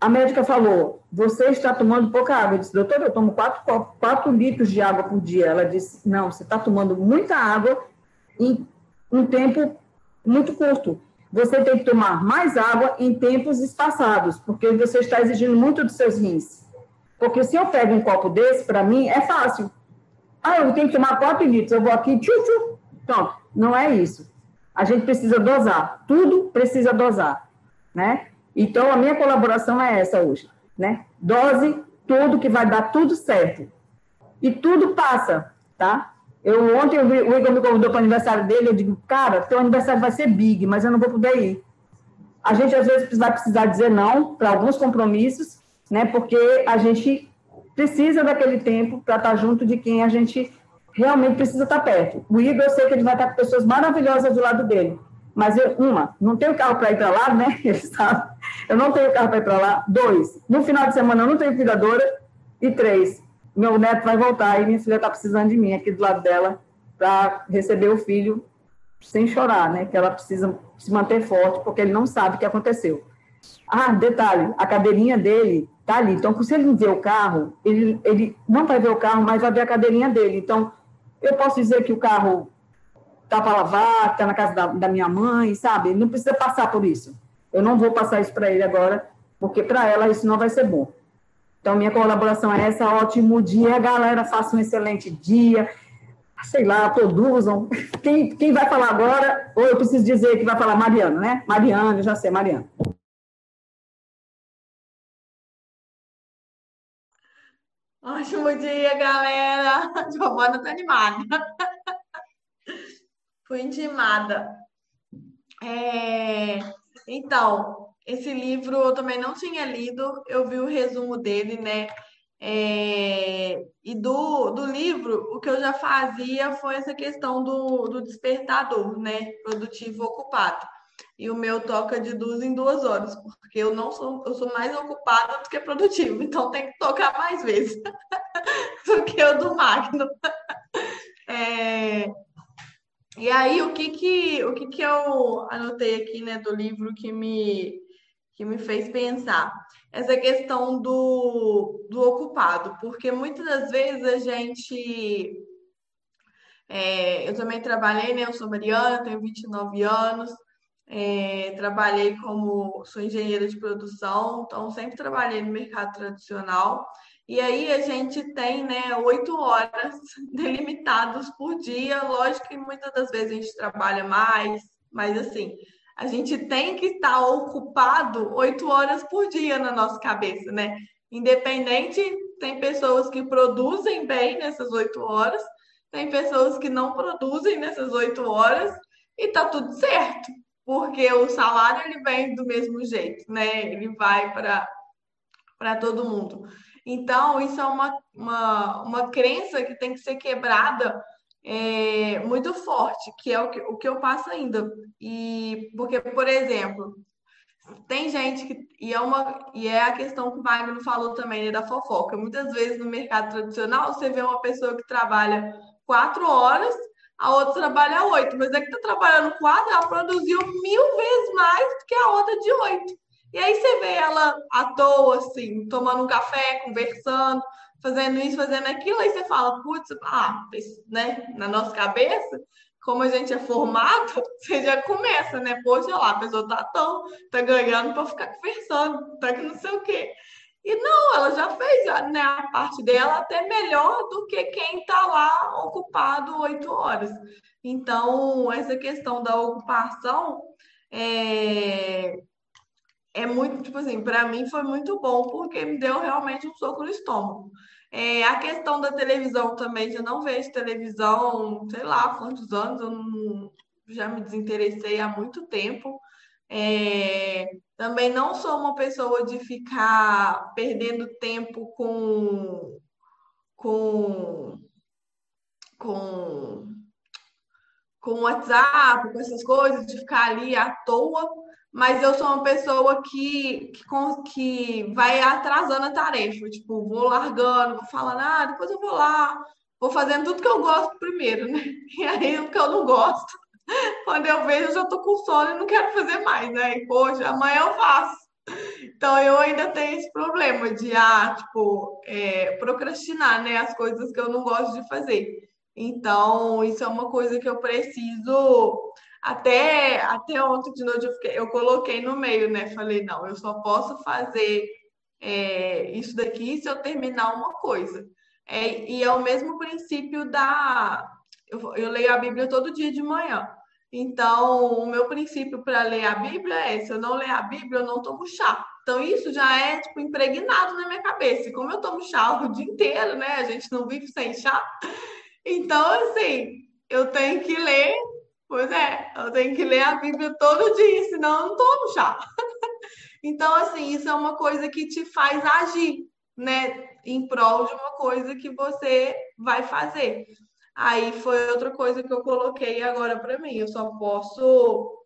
A médica falou: Você está tomando pouca água. Eu disse: Doutor, eu tomo 4, 4 litros de água por dia. Ela disse: Não, você está tomando muita água em um tempo muito curto. Você tem que tomar mais água em tempos espaçados, porque você está exigindo muito dos seus rins. Porque se eu pego um copo desse, para mim, é fácil. Ah, eu tenho que tomar 4 litros, eu vou aqui, tchu, tchu. Pronto, não é isso. A gente precisa dosar, tudo precisa dosar, né? Então, a minha colaboração é essa hoje, né? Dose tudo que vai dar tudo certo. E tudo passa, tá? Eu ontem o Igor me convidou para o aniversário dele, eu digo, cara, teu aniversário vai ser big, mas eu não vou poder ir. A gente às vezes vai precisar dizer não para alguns compromissos, né? Porque a gente precisa daquele tempo para estar tá junto de quem a gente realmente precisa estar tá perto. O Igor, eu sei que ele vai estar tá com pessoas maravilhosas do lado dele. Mas eu, uma, não tenho carro para ir para lá, né? [LAUGHS] Eu não tenho carro para ir para lá. Dois, no final de semana eu não tenho cuidadora. E três, meu neto vai voltar e minha filha está precisando de mim aqui do lado dela para receber o filho sem chorar, né? Que ela precisa se manter forte porque ele não sabe o que aconteceu. Ah, detalhe, a cadeirinha dele tá ali. Então, se ele não ver o carro, ele, ele não vai ver o carro, mas vai ver a cadeirinha dele. Então, eu posso dizer que o carro tá para lavar, tá na casa da, da minha mãe, sabe? Ele não precisa passar por isso. Eu não vou passar isso para ele agora, porque para ela isso não vai ser bom. Então, minha colaboração é essa. Ótimo dia, galera. Faça um excelente dia. Sei lá, produzam. [LAUGHS] Quem, quem vai falar agora? Ou eu preciso dizer que vai falar Mariana, né? Mariana, já sei, Mariana. Ótimo dia, galera. [LAUGHS] Giovana tá animada. [LAUGHS] Fui intimada. É... Então, esse livro eu também não tinha lido, eu vi o resumo dele, né? É, e do, do livro, o que eu já fazia foi essa questão do, do despertador, né? Produtivo ocupado. E o meu toca de duas em duas horas, porque eu não sou, eu sou mais ocupada do que produtivo, então tem que tocar mais vezes [LAUGHS] do que o do Magno. [LAUGHS] É, e aí, o que que, o que que eu anotei aqui, né, do livro que me que me fez pensar. Essa questão do, do ocupado, porque muitas das vezes a gente. É, eu também trabalhei, né? Eu sou Mariana, tenho 29 anos, é, trabalhei como. sou engenheira de produção, então sempre trabalhei no mercado tradicional. E aí a gente tem, né, oito horas [LAUGHS] delimitadas por dia. Lógico que muitas das vezes a gente trabalha mais, mas assim, a gente tem que estar ocupado oito horas por dia na nossa cabeça, né? Independente, tem pessoas que produzem bem nessas oito horas, tem pessoas que não produzem nessas oito horas e tá tudo certo, porque o salário ele vem do mesmo jeito, né? Ele vai para para todo mundo. Então, isso é uma, uma, uma crença que tem que ser quebrada é, muito forte, que é o que, o que eu passo ainda. E porque, por exemplo, tem gente que. E é, uma, e é a questão que o Wagner falou também, né, da fofoca. Muitas vezes no mercado tradicional você vê uma pessoa que trabalha quatro horas, a outra trabalha oito, mas é que está trabalhando quatro, ela produziu mil vezes mais do que a outra de oito. E aí você vê ela à toa, assim, tomando um café, conversando, fazendo isso, fazendo aquilo, aí você fala, putz, ah, né, na nossa cabeça, como a gente é formado, [LAUGHS] você já começa, né? Poxa, lá, a pessoa tá tão, tá ganhando para ficar conversando, tá que não sei o quê. E não, ela já fez né, a parte dela até melhor do que quem está lá ocupado oito horas. Então, essa questão da ocupação é, é muito, tipo assim, para mim foi muito bom, porque me deu realmente um soco no estômago. É, a questão da televisão também, eu não vejo televisão, sei lá quantos anos, eu não, já me desinteressei há muito tempo. É, também não sou uma pessoa de ficar perdendo tempo com, com, com, com WhatsApp, com essas coisas, de ficar ali à toa mas eu sou uma pessoa que, que, que vai atrasando a tarefa. Tipo, vou largando, vou falando, ah, depois eu vou lá, vou fazendo tudo que eu gosto primeiro, né? [LAUGHS] E aí o que eu não gosto, [LAUGHS] quando eu vejo, eu já tô com sono e não quero fazer mais, né? E, poxa, amanhã eu faço. Então eu ainda tenho esse problema de ah, tipo, é, procrastinar, né? As coisas que eu não gosto de fazer. Então, isso é uma coisa que eu preciso até, até ontem de noite eu, fiquei, eu coloquei no meio, né? Falei, não, eu só posso fazer é, isso daqui se eu terminar uma coisa. É, e é o mesmo princípio da. Eu, eu leio a Bíblia todo dia de manhã. Então, o meu princípio para ler a Bíblia é: se eu não ler a Bíblia, eu não tomo chá. Então, isso já é tipo, impregnado na minha cabeça. E como eu tomo chá [LAUGHS] o dia inteiro, né? A gente não vive sem chá. Então, assim, eu tenho que ler, pois é, eu tenho que ler a Bíblia todo dia, senão eu não tomo chá. [LAUGHS] Então, assim, isso é uma coisa que te faz agir, né? Em prol de uma coisa que você vai fazer. Aí foi outra coisa que eu coloquei agora para mim. Eu só posso,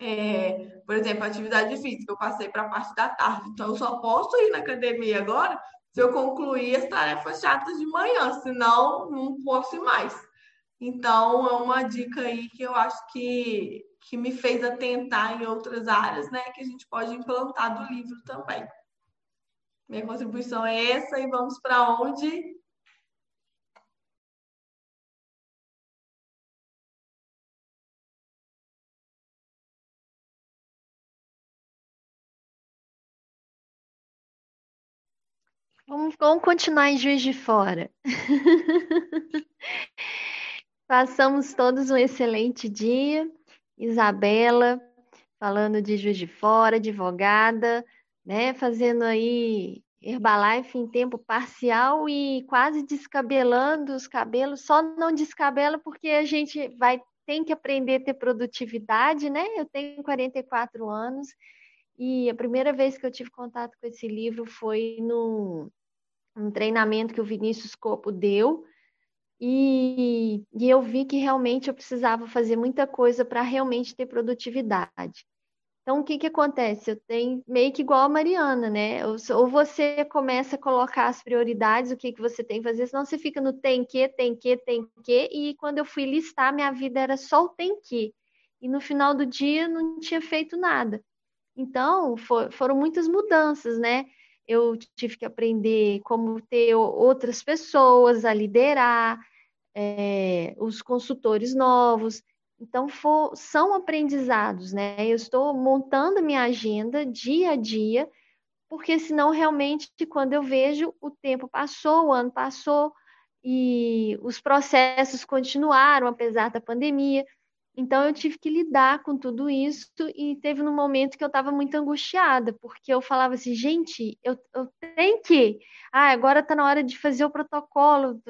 é, por exemplo, atividade física, eu passei para a parte da tarde, então eu só posso ir na academia agora se eu concluir as tarefas chatas de manhã, senão não posso ir mais. Então, é uma dica aí que eu acho que, que me fez atentar em outras áreas, né? Que a gente pode implantar do livro também. Minha contribuição é essa e vamos para onde? Vamos, vamos continuar em Juiz de Fora. [LAUGHS] Passamos todos um excelente dia. Isabela, falando de Juiz de Fora, advogada, né? Fazendo aí Herbalife em tempo parcial e quase descabelando os cabelos. Só não descabela porque a gente vai tem que aprender a ter produtividade, né? Eu tenho 44 anos e a primeira vez que eu tive contato com esse livro foi no um treinamento que o Vinícius Copo deu, e, e eu vi que realmente eu precisava fazer muita coisa para realmente ter produtividade. Então, o que, que acontece? Eu tenho meio que igual a Mariana, né? Ou, ou você começa a colocar as prioridades, o que, que você tem que fazer, senão você fica no tem que, tem que, tem que, e quando eu fui listar, minha vida era só o tem que. E no final do dia não tinha feito nada. Então, for, foram muitas mudanças, né? eu tive que aprender como ter outras pessoas a liderar, é, os consultores novos. Então, for, são aprendizados, né? Eu estou montando minha agenda dia a dia, porque senão, realmente, quando eu vejo, o tempo passou, o ano passou, e os processos continuaram, apesar da pandemia. Então eu tive que lidar com tudo isso e teve um momento que eu estava muito angustiada, porque eu falava assim, gente, eu, eu tenho que. Ah, agora está na hora de fazer o protocolo,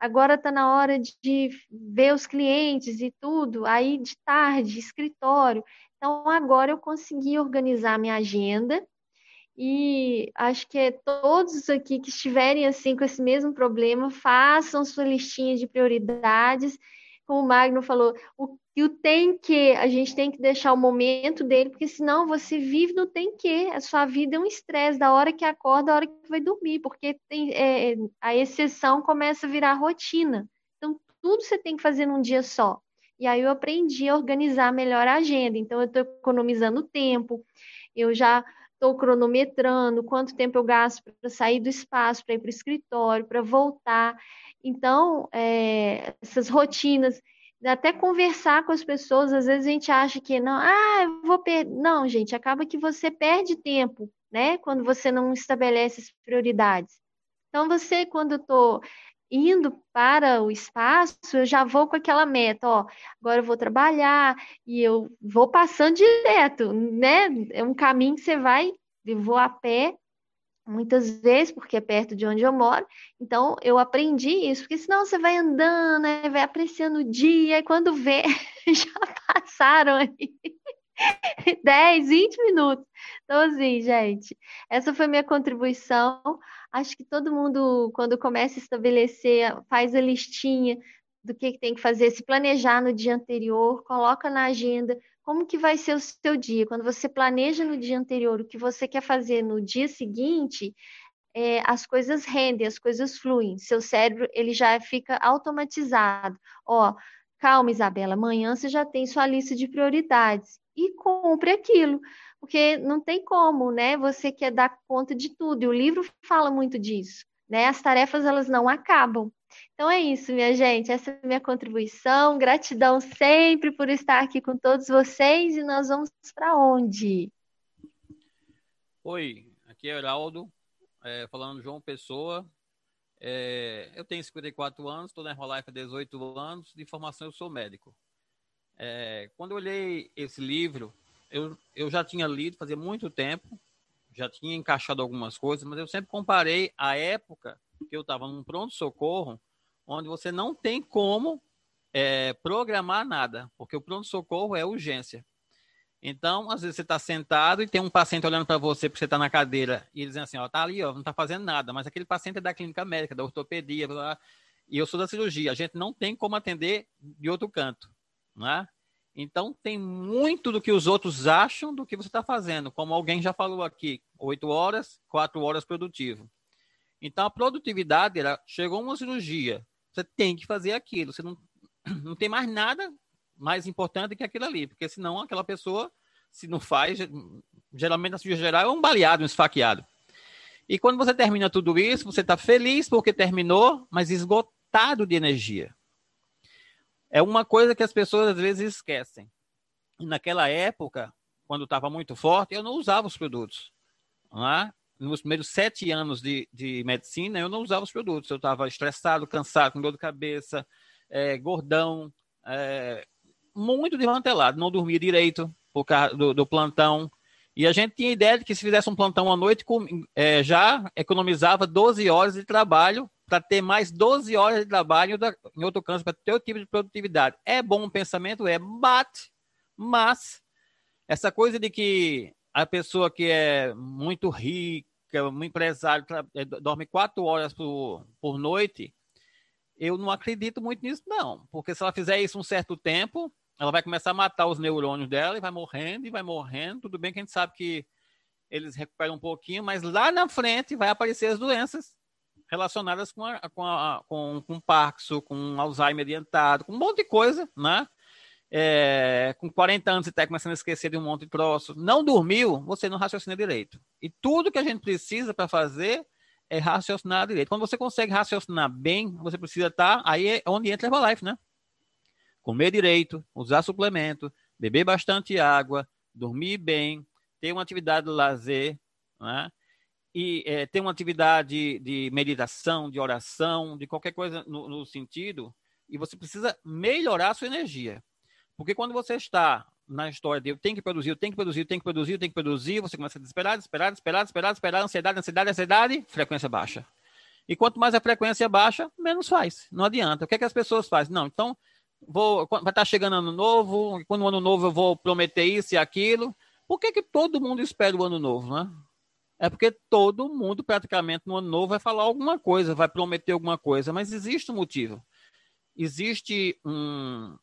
agora está na hora de ver os clientes e tudo, aí de tarde, escritório. Então agora eu consegui organizar minha agenda e acho que é todos aqui que estiverem assim com esse mesmo problema, façam sua listinha de prioridades como o Magno falou, o e o tem que, a gente tem que deixar o momento dele, porque senão você vive no tem que. A sua vida é um estresse da hora que acorda, da hora que vai dormir, porque tem, é, é, a exceção começa a virar rotina. Então, tudo você tem que fazer num dia só. E aí eu aprendi a organizar melhor a agenda. Então, eu estou economizando tempo, eu já estou cronometrando quanto tempo eu gasto para sair do espaço, para ir para o escritório, para voltar. Então, é, essas rotinas até conversar com as pessoas, às vezes a gente acha que não, ah, eu vou perder. Não, gente, acaba que você perde tempo, né? Quando você não estabelece as prioridades. Então, você, quando eu estou indo para o espaço, eu já vou com aquela meta, ó, agora eu vou trabalhar e eu vou passando direto, né? É um caminho que você vai, eu vou a pé muitas vezes, porque é perto de onde eu moro. Então, eu aprendi isso, porque senão você vai andando, né, vai apreciando o dia, e quando vê, [LAUGHS] já passaram aí [LAUGHS] 10, 20 minutos. Então, assim, gente, essa foi minha contribuição. Acho que todo mundo, quando começa a estabelecer, faz a listinha do que, que tem que fazer, se planejar no dia anterior, coloca na agenda, como que vai ser o seu dia? Quando você planeja no dia anterior o que você quer fazer no dia seguinte, é, as coisas rendem, as coisas fluem. Seu cérebro ele já fica automatizado. Ó, calma, Isabela, amanhã você já tem sua lista de prioridades e cumpre aquilo, porque não tem como, né? Você quer dar conta de tudo. E o livro fala muito disso, né? As tarefas elas não acabam. Então é isso, minha gente. Essa é a minha contribuição. Gratidão sempre por estar aqui com todos vocês. E nós vamos para onde? Oi, aqui é Heraldo, é, falando João Pessoa. É, eu tenho 54 anos, estou na Herbalife há 18 anos. De formação, eu sou médico. É, quando eu olhei esse livro, eu, eu já tinha lido fazia muito tempo, já tinha encaixado algumas coisas, mas eu sempre comparei a época que eu estava num pronto-socorro onde você não tem como é, programar nada, porque o pronto-socorro é urgência. Então, às vezes você está sentado e tem um paciente olhando para você porque você está na cadeira e dizendo assim, ó, tá ali, ó, não está fazendo nada, mas aquele paciente é da clínica médica, da ortopedia, blá, e eu sou da cirurgia. A gente não tem como atender de outro canto, né? Então, tem muito do que os outros acham do que você está fazendo. Como alguém já falou aqui, oito horas, quatro horas produtivo. Então, a produtividade, era, chegou uma cirurgia, você tem que fazer aquilo. Você não, [CLEARS THROAT] não tem mais nada mais importante que aquilo ali, porque senão aquela pessoa, se não faz, geralmente na cirurgia geral é um baleado, um esfaqueado. E quando você termina tudo isso, você está feliz porque terminou, mas esgotado de energia. É uma coisa que as pessoas às vezes esquecem. E naquela época, quando estava muito forte, eu não usava os produtos. Não Nos primeiros sete anos de, de medicina, eu não usava os produtos. Eu estava estressado, cansado, com dor de cabeça, é, gordão, é, muito desmantelado, não dormia direito por causa do, do, plantão. E a gente tinha ideia de que se fizesse um plantão à noite, com, é, já economizava 12 horas de trabalho para ter mais 12 horas de trabalho em outro canto, para ter o tipo de produtividade. É bom o pensamento? É, bate, mas essa coisa de que a pessoa que é muito rica, um empresário, é, dorme quatro horas por, por noite, eu não acredito muito nisso, não. Porque se ela fizer isso um certo tempo, ela vai começar a matar os neurônios dela e vai morrendo e vai morrendo. Tudo bem que a gente sabe que eles recuperam um pouquinho, mas lá na frente vai aparecer as doenças relacionadas com, a, com, a, com, com Parkinson, com Alzheimer adiantado, com um monte de coisa, né? É, com 40 anos e está começando a esquecer de um monte de troço. Não dormiu, você não raciocina direito. E tudo que a gente precisa para fazer é raciocinar direito. Quando você consegue raciocinar bem, você precisa estar. Tá, aí é onde entra a Herbalife, né? comer direito, usar suplemento, beber bastante água, dormir bem, ter uma atividade de lazer, né? e é, ter uma atividade de meditação, de oração, de qualquer coisa no, no sentido, e você precisa melhorar a sua energia. Porque quando você está na história de eu tenho que produzir, eu tenho que produzir, eu tenho que produzir, eu tenho que produzir, você começa a desesperar, desesperar, desesperar, desesperar, desesperar, ansiedade, ansiedade, ansiedade, frequência baixa. E quanto mais a frequência baixa, menos faz. Não adianta. O que, é que as pessoas fazem? Não, então vou, vai estar tá chegando ano novo, quando o ano novo eu vou prometer isso e aquilo. Por que, que todo mundo espera o ano novo, né? É porque todo mundo, praticamente, no ano novo vai falar alguma coisa, vai prometer alguma coisa, mas existe um motivo. Existe um,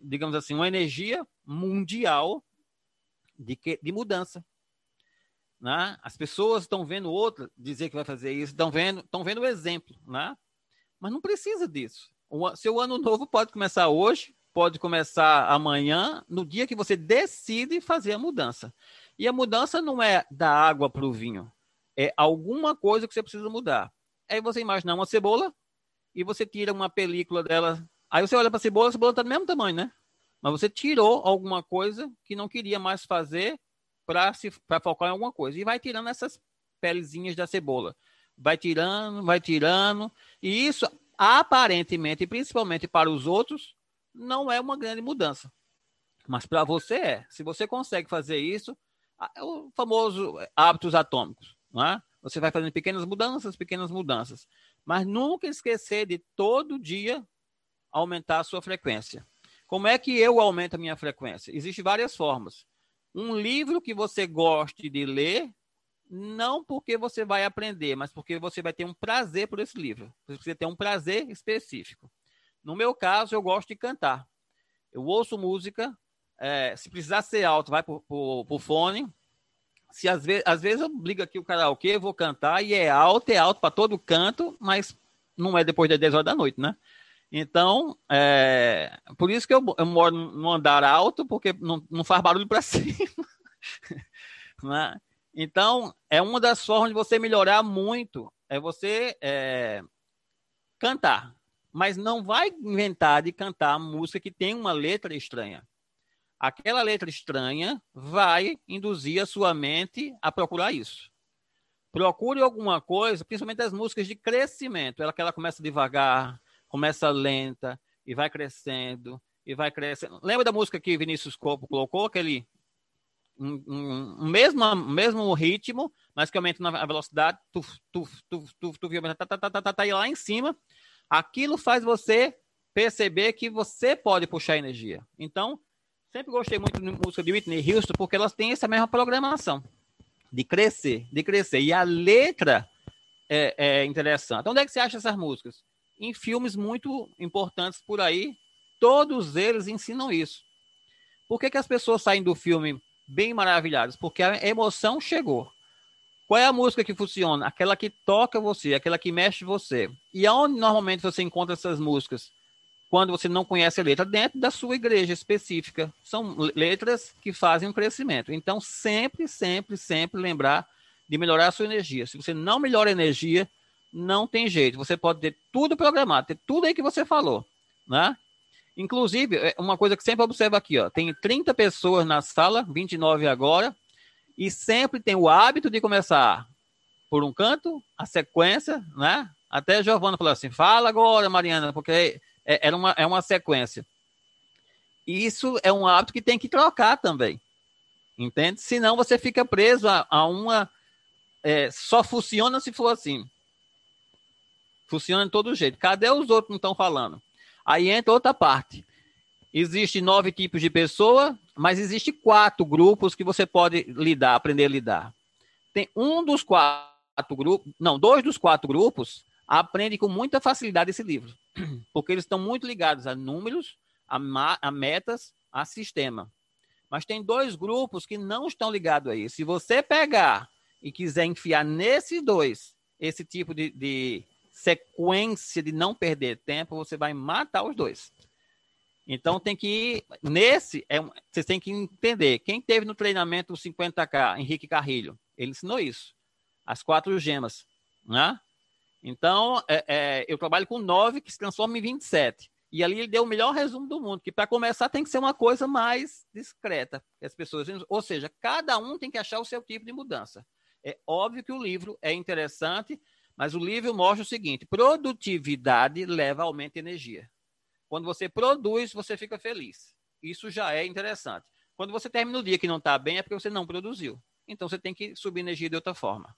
digamos assim, uma energia mundial de, que, de mudança. Né? As pessoas estão vendo outra dizer que vai fazer isso, estão vendo, estão vendo o exemplo, né? mas não precisa disso. O seu ano novo pode começar hoje, pode começar amanhã, no dia que você decide fazer a mudança. E a mudança não é da água para o vinho, é alguma coisa que você precisa mudar. Aí você imagina uma cebola e você tira uma película dela. Aí você olha para a cebola, a cebola está do mesmo tamanho, né? Mas você tirou alguma coisa que não queria mais fazer para focar em alguma coisa. E vai tirando essas pelezinhas da cebola. Vai tirando, vai tirando. E isso aparentemente, principalmente para os outros, não é uma grande mudança. Mas para você é. Se você consegue fazer isso, é o famoso hábitos atômicos. Não é? Você vai fazendo pequenas mudanças, pequenas mudanças. Mas nunca esquecer de todo dia aumentar a sua frequência. Como é que eu aumento a minha frequência? Existem várias formas. Um livro que você goste de ler não porque você vai aprender, mas porque você vai ter um prazer por esse livro. Você ter um prazer específico. No meu caso, eu gosto de cantar. Eu ouço música, é, se precisar ser alto, vai por, por fone. Se às vezes, às vezes eu ligo aqui o karaokê, vou cantar e é alto, é alto para todo canto, mas não é depois das 10 horas da noite, né? Então, é, por isso que eu, eu moro no andar alto, porque não, não faz barulho para [LAUGHS] cima. né? Então, é uma das formas de você melhorar muito, é você é, cantar. Mas não vai inventar de cantar música que tem uma letra estranha. Aquela letra estranha vai induzir a sua mente a procurar isso. Procure alguma coisa, principalmente as músicas de crescimento. Ela que ela começa devagar, começa lenta e vai crescendo e vai crescendo. Lembra da música que Vinícius Copo colocou, aquele um, um, mesmo, mesmo ritmo, mas que aumenta a velocidade, tuf, tuf, tuf, tuf, tuf, tá, tá, tá, tá, tá, tá, lá em cima. aquilo faz você perceber que você pode puxar energia. Então, sempre gostei muito de música de Whitney Houston porque elas têm essa mesma programação de crescer, de crescer. E a letra é, é interessante. Onde é que você acha essas músicas? Em filmes muito importantes por aí, todos eles ensinam isso. Por que, que as pessoas saem do filme bem maravilhadas? Porque a emoção chegou. Qual é a música que funciona? Aquela que toca você, aquela que mexe você. E aonde normalmente você encontra essas músicas? Quando você não conhece a letra, dentro da sua igreja específica. São letras que fazem um crescimento. Então, sempre, sempre, sempre lembrar de melhorar a sua energia. Se você não melhora a energia, não tem jeito. Você pode ter tudo programado, ter tudo aí que você falou, né? Inclusive, é uma coisa que sempre observa aqui, ó, tem 30 pessoas na sala, 29 agora, e sempre tem o hábito de começar por um canto, a sequência, né? Até a Giovana falou assim: fala agora, Mariana, porque é, é, uma, é uma sequência. Isso é um hábito que tem que trocar também. Entende? Senão você fica preso a, a uma. É, só funciona se for assim. Funciona de todo jeito. Cadê os outros que não estão falando? Aí entra outra parte. Existe nove tipos de pessoa, mas existe quatro grupos que você pode lidar, aprender a lidar. Tem um dos quatro grupos, não, dois dos quatro grupos aprende com muita facilidade esse livro, [CLEARS THROAT] porque eles estão muito ligados a números, a, a metas, a sistema. Mas tem dois grupos que não estão ligados aí. Se você pegar e quiser enfiar nesses dois esse tipo de, de sequência de não perder tempo, você vai matar os dois. Então tem que nesse, é, vocês têm que entender. Quem teve no treinamento 50K, Henrique Carrilho, ele ensinou isso. As quatro gemas, né? Então, é, é, eu trabalho com nove que se transforma em 27. E ali ele deu o melhor resumo do mundo, que para começar tem que ser uma coisa mais discreta. As pessoas, ou seja, cada um tem que achar o seu tipo de mudança. É óbvio que o livro é interessante, mas o livro mostra o seguinte: produtividade leva a aumento de energia. Quando você produz, você fica feliz. Isso já é interessante. Quando você termina o dia que não está bem, é porque você não produziu. Então você tem que subir energia de outra forma.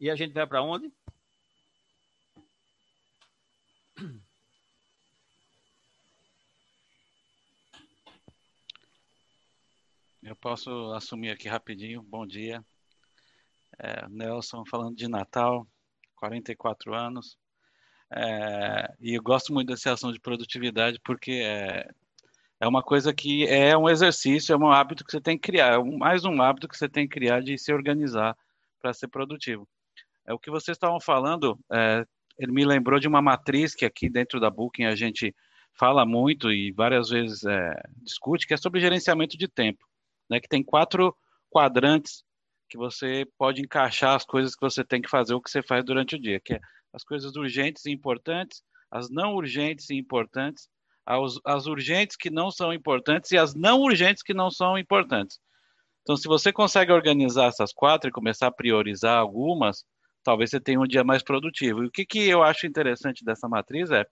E a gente vai para onde? Eu posso assumir aqui rapidinho. Bom dia. É, Nelson falando de Natal. 44 anos. É, e eu gosto muito dessa ação de produtividade porque é, é uma coisa que é um exercício, é um hábito que você tem que criar, é mais um hábito que você tem que criar de se organizar para ser produtivo. É o que vocês estavam falando, é, ele me lembrou de uma matriz que aqui dentro da Booking a gente fala muito e várias vezes é, discute, que é sobre gerenciamento de tempo, né, que tem quatro quadrantes que você pode encaixar as coisas que você tem que fazer, o que você faz durante o dia, que é as coisas urgentes e importantes, as não urgentes e importantes, as, as urgentes que não são importantes e as não urgentes que não são importantes. Então, se você consegue organizar essas quatro e começar a priorizar algumas, talvez você tenha um dia mais produtivo. E o que, que eu acho interessante dessa matriz é,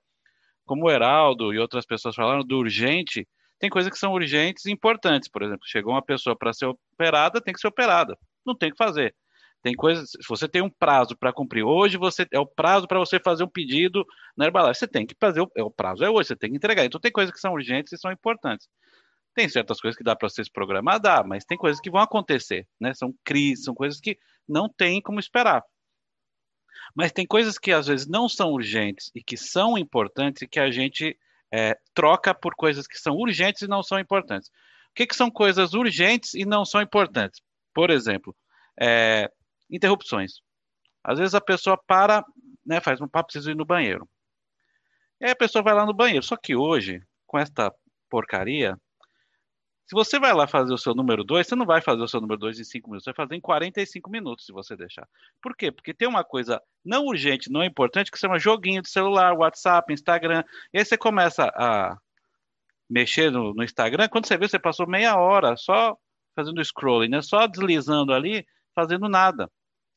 como o Heraldo e outras pessoas falaram, do urgente, tem coisas que são urgentes e importantes. Por exemplo, chegou uma pessoa para ser operada, tem que ser operada não tem o que fazer. Tem coisas, se você tem um prazo para cumprir hoje, você é o prazo para você fazer um pedido na Herbalife. Você tem que fazer, o, é, o prazo é hoje, você tem que entregar. Então tem coisas que são urgentes e são importantes. Tem certas coisas que dá para você se programar, dá, mas tem coisas que vão acontecer, né? São crises, são coisas que não tem como esperar. Mas tem coisas que às vezes não são urgentes e que são importantes e que a gente é, troca por coisas que são urgentes e não são importantes. O que, que são coisas urgentes e não são importantes? Por exemplo, é, interrupções. Às vezes a pessoa para, né, faz um papo, precisa ir no banheiro. E aí a pessoa vai lá no banheiro. Só que hoje, com esta porcaria, se você vai lá fazer o seu número 2, você não vai fazer o seu número 2 em 5 minutos, você vai fazer em 45 minutos, se você deixar. Por quê? Porque tem uma coisa não urgente, não importante, que chama joguinho de celular, WhatsApp, Instagram. E aí você começa a mexer no, no Instagram, quando você vê, você passou meia hora só fazendo scrolling, né? Só deslizando ali, fazendo nada.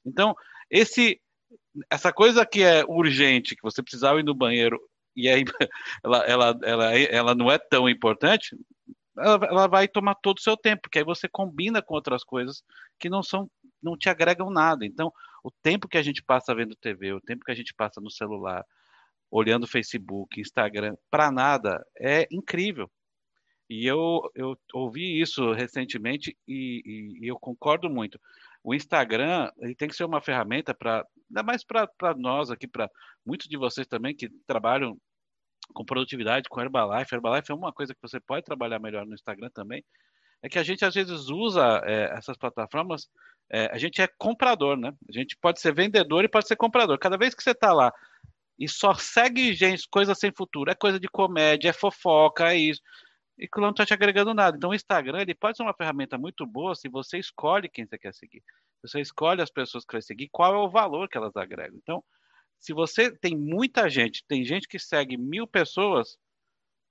Então, esse essa coisa que é urgente, que você precisava ir no banheiro e aí [LAUGHS] ela, ela, ela, ela não é tão importante, ela, ela vai tomar todo o seu tempo, porque aí você combina com outras coisas que não são não te agregam nada. Então, o tempo que a gente passa vendo TV, o tempo que a gente passa no celular, olhando Facebook, Instagram, para nada, é incrível. E eu, eu ouvi isso recentemente e, e, e eu concordo muito. O Instagram ele tem que ser uma ferramenta para, ainda mais para nós aqui, para muitos de vocês também que trabalham com produtividade, com Herbalife. Herbalife é uma coisa que você pode trabalhar melhor no Instagram também. É que a gente às vezes usa é, essas plataformas, é, a gente é comprador, né? A gente pode ser vendedor e pode ser comprador. Cada vez que você está lá e só segue gente, coisa sem futuro, é coisa de comédia, é fofoca, é isso. E que não está te agregando nada. Então, o Instagram ele pode ser uma ferramenta muito boa se você escolhe quem você quer seguir. Você escolhe as pessoas que vai seguir, qual é o valor que elas agregam. Então, se você tem muita gente, tem gente que segue mil pessoas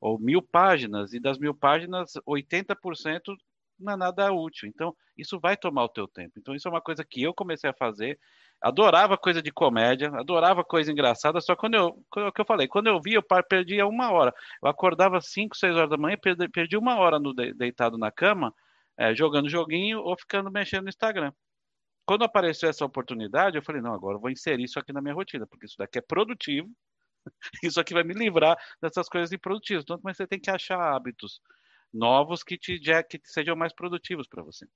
ou mil páginas, e das mil páginas, 80% não é nada útil. Então, isso vai tomar o teu tempo. Então, isso é uma coisa que eu comecei a fazer. Adorava coisa de comédia, adorava coisa engraçada, só quando eu, o que eu falei, quando eu vi, eu perdia uma hora. Eu acordava 5, 6 horas da manhã, perdi, perdi uma hora no, deitado na cama, é, jogando joguinho ou ficando mexendo no Instagram. Quando apareceu essa oportunidade, eu falei, não, agora eu vou inserir isso aqui na minha rotina, porque isso daqui é produtivo, [LAUGHS] isso aqui vai me livrar dessas coisas improdutivas. Então, mas você tem que achar hábitos novos que, te, que sejam mais produtivos para você.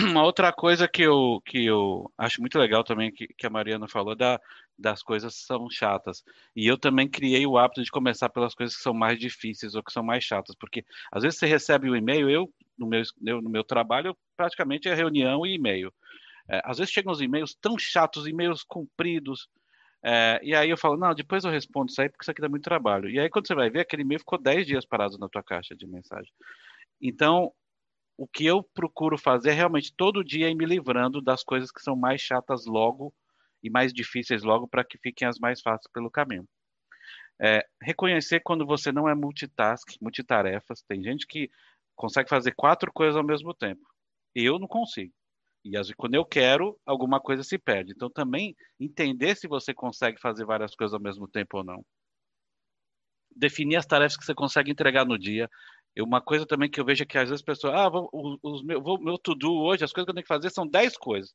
Uma outra coisa que eu, que eu acho muito legal também, que, que a Mariana falou, da, das coisas são chatas. E eu também criei o hábito de começar pelas coisas que são mais difíceis ou que são mais chatas, porque às vezes você recebe um e-mail, eu no meu, eu, no meu trabalho, praticamente é reunião e e-mail. É, às vezes chegam os e-mails tão chatos, e-mails compridos, é, e aí eu falo, não, depois eu respondo isso aí, porque isso aqui dá muito trabalho. E aí quando você vai ver, aquele e-mail ficou 10 dias parado na tua caixa de mensagem. Então, o que eu procuro fazer é realmente todo dia ir me livrando das coisas que são mais chatas logo e mais difíceis logo para que fiquem as mais fáceis pelo caminho. É, reconhecer quando você não é multitask, multitarefas. Tem gente que consegue fazer quatro coisas ao mesmo tempo. Eu não consigo. E quando eu quero, alguma coisa se perde. Então, também entender se você consegue fazer várias coisas ao mesmo tempo ou não. Definir as tarefas que você consegue entregar no dia. E uma coisa também que eu vejo é que às vezes as pessoas, ah, vou, os, meu, vou, meu to-do hoje, as coisas que eu tenho que fazer são 10 coisas.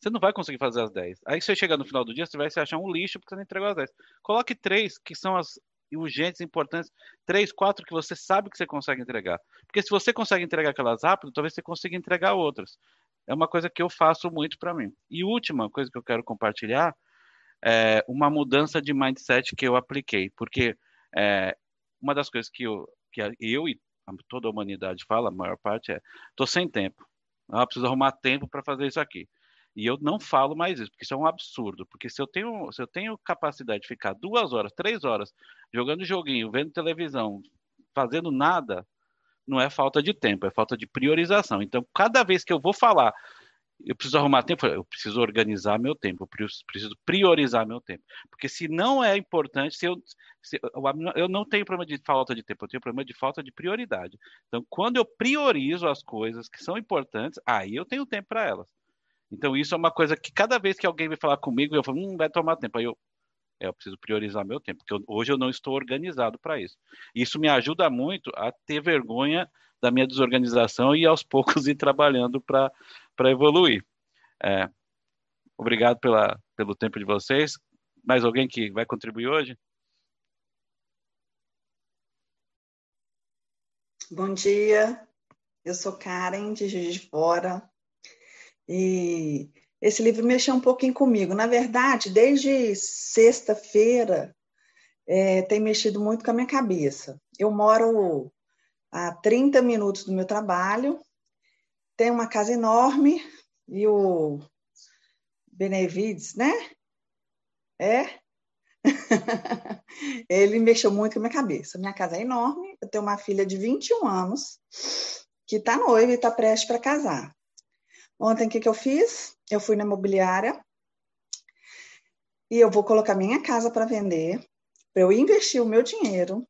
Você não vai conseguir fazer as 10. Aí você chega no final do dia, você vai se achar um lixo porque você não entregou as 10. Coloque três, que são as urgentes, importantes, três, quatro que você sabe que você consegue entregar. Porque se você consegue entregar aquelas rápido, talvez você consiga entregar outras. É uma coisa que eu faço muito para mim. E última coisa que eu quero compartilhar é uma mudança de mindset que eu apliquei, porque é, uma das coisas que eu, que eu e toda a humanidade fala, a maior parte é: estou sem tempo. Ah, preciso arrumar tempo para fazer isso aqui. E eu não falo mais isso, porque isso é um absurdo. Porque se eu tenho, se eu tenho capacidade de ficar duas horas, três horas jogando joguinho, vendo televisão, fazendo nada, não é falta de tempo, é falta de priorização. Então, cada vez que eu vou falar, eu preciso arrumar tempo, eu preciso organizar meu tempo, eu preciso priorizar meu tempo. Porque se não é importante, se eu, se eu não tenho problema de falta de tempo, eu tenho problema de falta de prioridade. Então, quando eu priorizo as coisas que são importantes, aí eu tenho tempo para elas. Então, isso é uma coisa que cada vez que alguém vai falar comigo, eu falo, hum, vai tomar tempo. Aí eu, eu preciso priorizar meu tempo, porque eu, hoje eu não estou organizado para isso. Isso me ajuda muito a ter vergonha da minha desorganização e aos [LAUGHS] poucos ir trabalhando para evoluir. É, obrigado pela, pelo tempo de vocês. Mais alguém que vai contribuir hoje? Bom dia, eu sou Karen, de Juiz de Fora. E esse livro mexeu um pouquinho comigo. Na verdade, desde sexta-feira, é, tem mexido muito com a minha cabeça. Eu moro a 30 minutos do meu trabalho, tenho uma casa enorme e o Benevides, né? É? [LAUGHS] Ele mexeu muito com a minha cabeça. Minha casa é enorme, eu tenho uma filha de 21 anos que está noiva e está prestes para casar. Ontem, o que, que eu fiz? Eu fui na imobiliária e eu vou colocar minha casa para vender, para eu investir o meu dinheiro,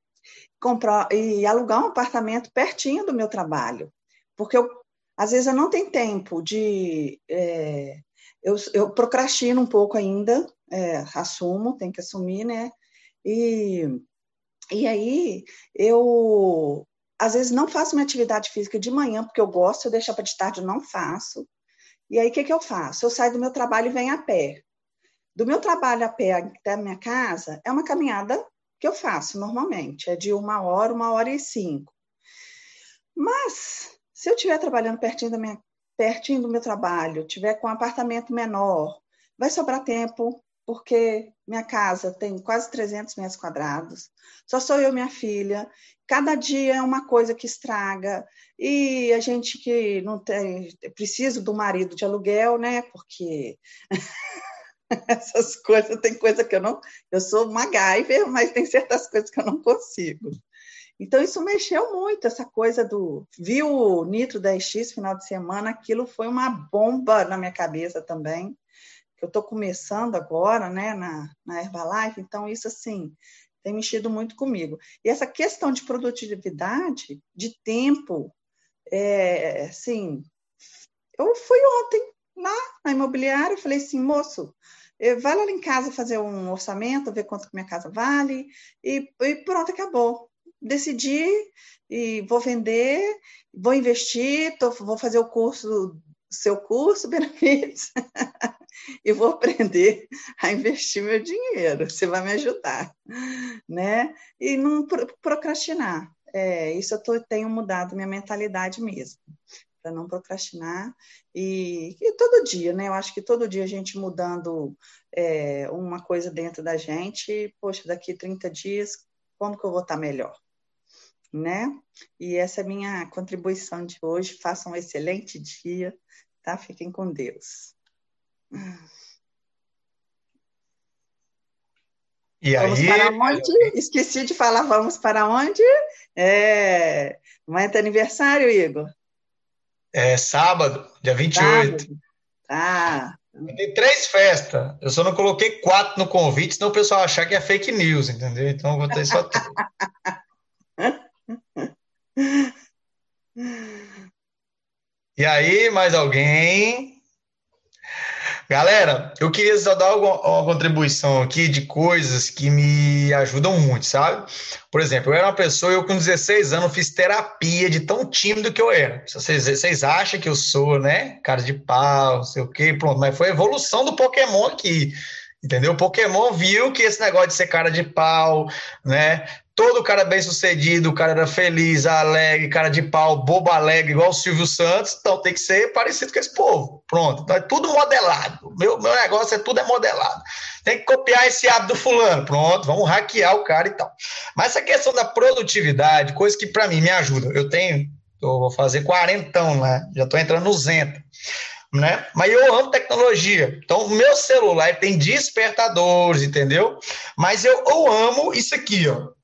comprar e alugar um apartamento pertinho do meu trabalho, porque eu, às vezes eu não tenho tempo de. É, eu, eu procrastino um pouco ainda, é, assumo, tem que assumir, né? E, e aí eu às vezes não faço minha atividade física de manhã, porque eu gosto, eu deixar para de tarde, eu não faço. E aí, o que, que eu faço? Eu saio do meu trabalho e venho a pé. Do meu trabalho a pé até a minha casa, é uma caminhada que eu faço normalmente, é de uma hora, uma hora e cinco. Mas, se eu estiver trabalhando pertinho, da minha, pertinho do meu trabalho, tiver com um apartamento menor, vai sobrar tempo porque minha casa tem quase 300 metros quadrados, só sou eu e minha filha, cada dia é uma coisa que estraga, e a gente que não tem, preciso do marido de aluguel, né, porque [LAUGHS] essas coisas, tem coisa que eu não, eu sou MacGyver, mas tem certas coisas que eu não consigo. Então, isso mexeu muito, essa coisa do. Viu o Nitro 10X final de semana, aquilo foi uma bomba na minha cabeça também que eu estou começando agora, né, na, na Herbalife, então isso, assim, tem mexido muito comigo. E essa questão de produtividade, de tempo, é, assim, eu fui ontem lá na imobiliária e falei assim, moço, eh, vai lá em casa fazer um orçamento, ver quanto que minha casa vale, e, e pronto, acabou. Decidi e vou vender, vou investir, tô, vou fazer o curso, seu curso, [LAUGHS] benefícios. e vou aprender a investir meu dinheiro. Você vai me ajudar, né? E não procrastinar. É, isso eu tô, tenho mudado minha mentalidade mesmo, para não procrastinar. E, e, todo dia, né? Eu acho que todo dia a gente mudando é, uma coisa dentro da gente, poxa, daqui 30 dias, como que eu vou estar melhor? Né? E essa é a minha contribuição de hoje. Façam um excelente dia, tá? Fiquem com Deus. E vamos aí? para onde? Esqueci de falar, vamos para onde? É... Amanhã é aniversário, Igor? É sábado, dia 28. Sábado. Tá. Tem três festas. Eu só não coloquei quatro no convite, senão o pessoal achar que é fake news, entendeu? Então eu vou ter só três. [LAUGHS] e aí, mais alguém? Galera, eu queria só dar uma, contribuição aqui de coisas que me ajudam muito, sabe? Por exemplo, eu era uma pessoa, eu com 16 anos fiz terapia de tão tímido que eu era. Vocês, vocês acham que eu sou, né? Cara de pau, não sei o quê, pronto. Mas foi a evolução do Pokémon aqui. Entendeu? O Pokémon viu que esse negócio de ser cara de pau, né? Todo cara bem sucedido, o cara era feliz, alegre, cara de pau, bobo alegre, igual o Silvio Santos, então tem que ser parecido com esse povo. Pronto, então é tudo modelado. Meu, meu negócio é tudo é modelado. Tem que copiar esse hábito do fulano. Pronto, vamos hackear o cara e tal. Mas essa questão da produtividade, coisa que para mim me ajuda. Eu tenho, eu vou fazer quarentão, né? Já estou entrando no Zenta. Né? Mas eu amo tecnologia. Então, o meu celular tem despertadores, entendeu? Mas eu, eu amo isso aqui, ó.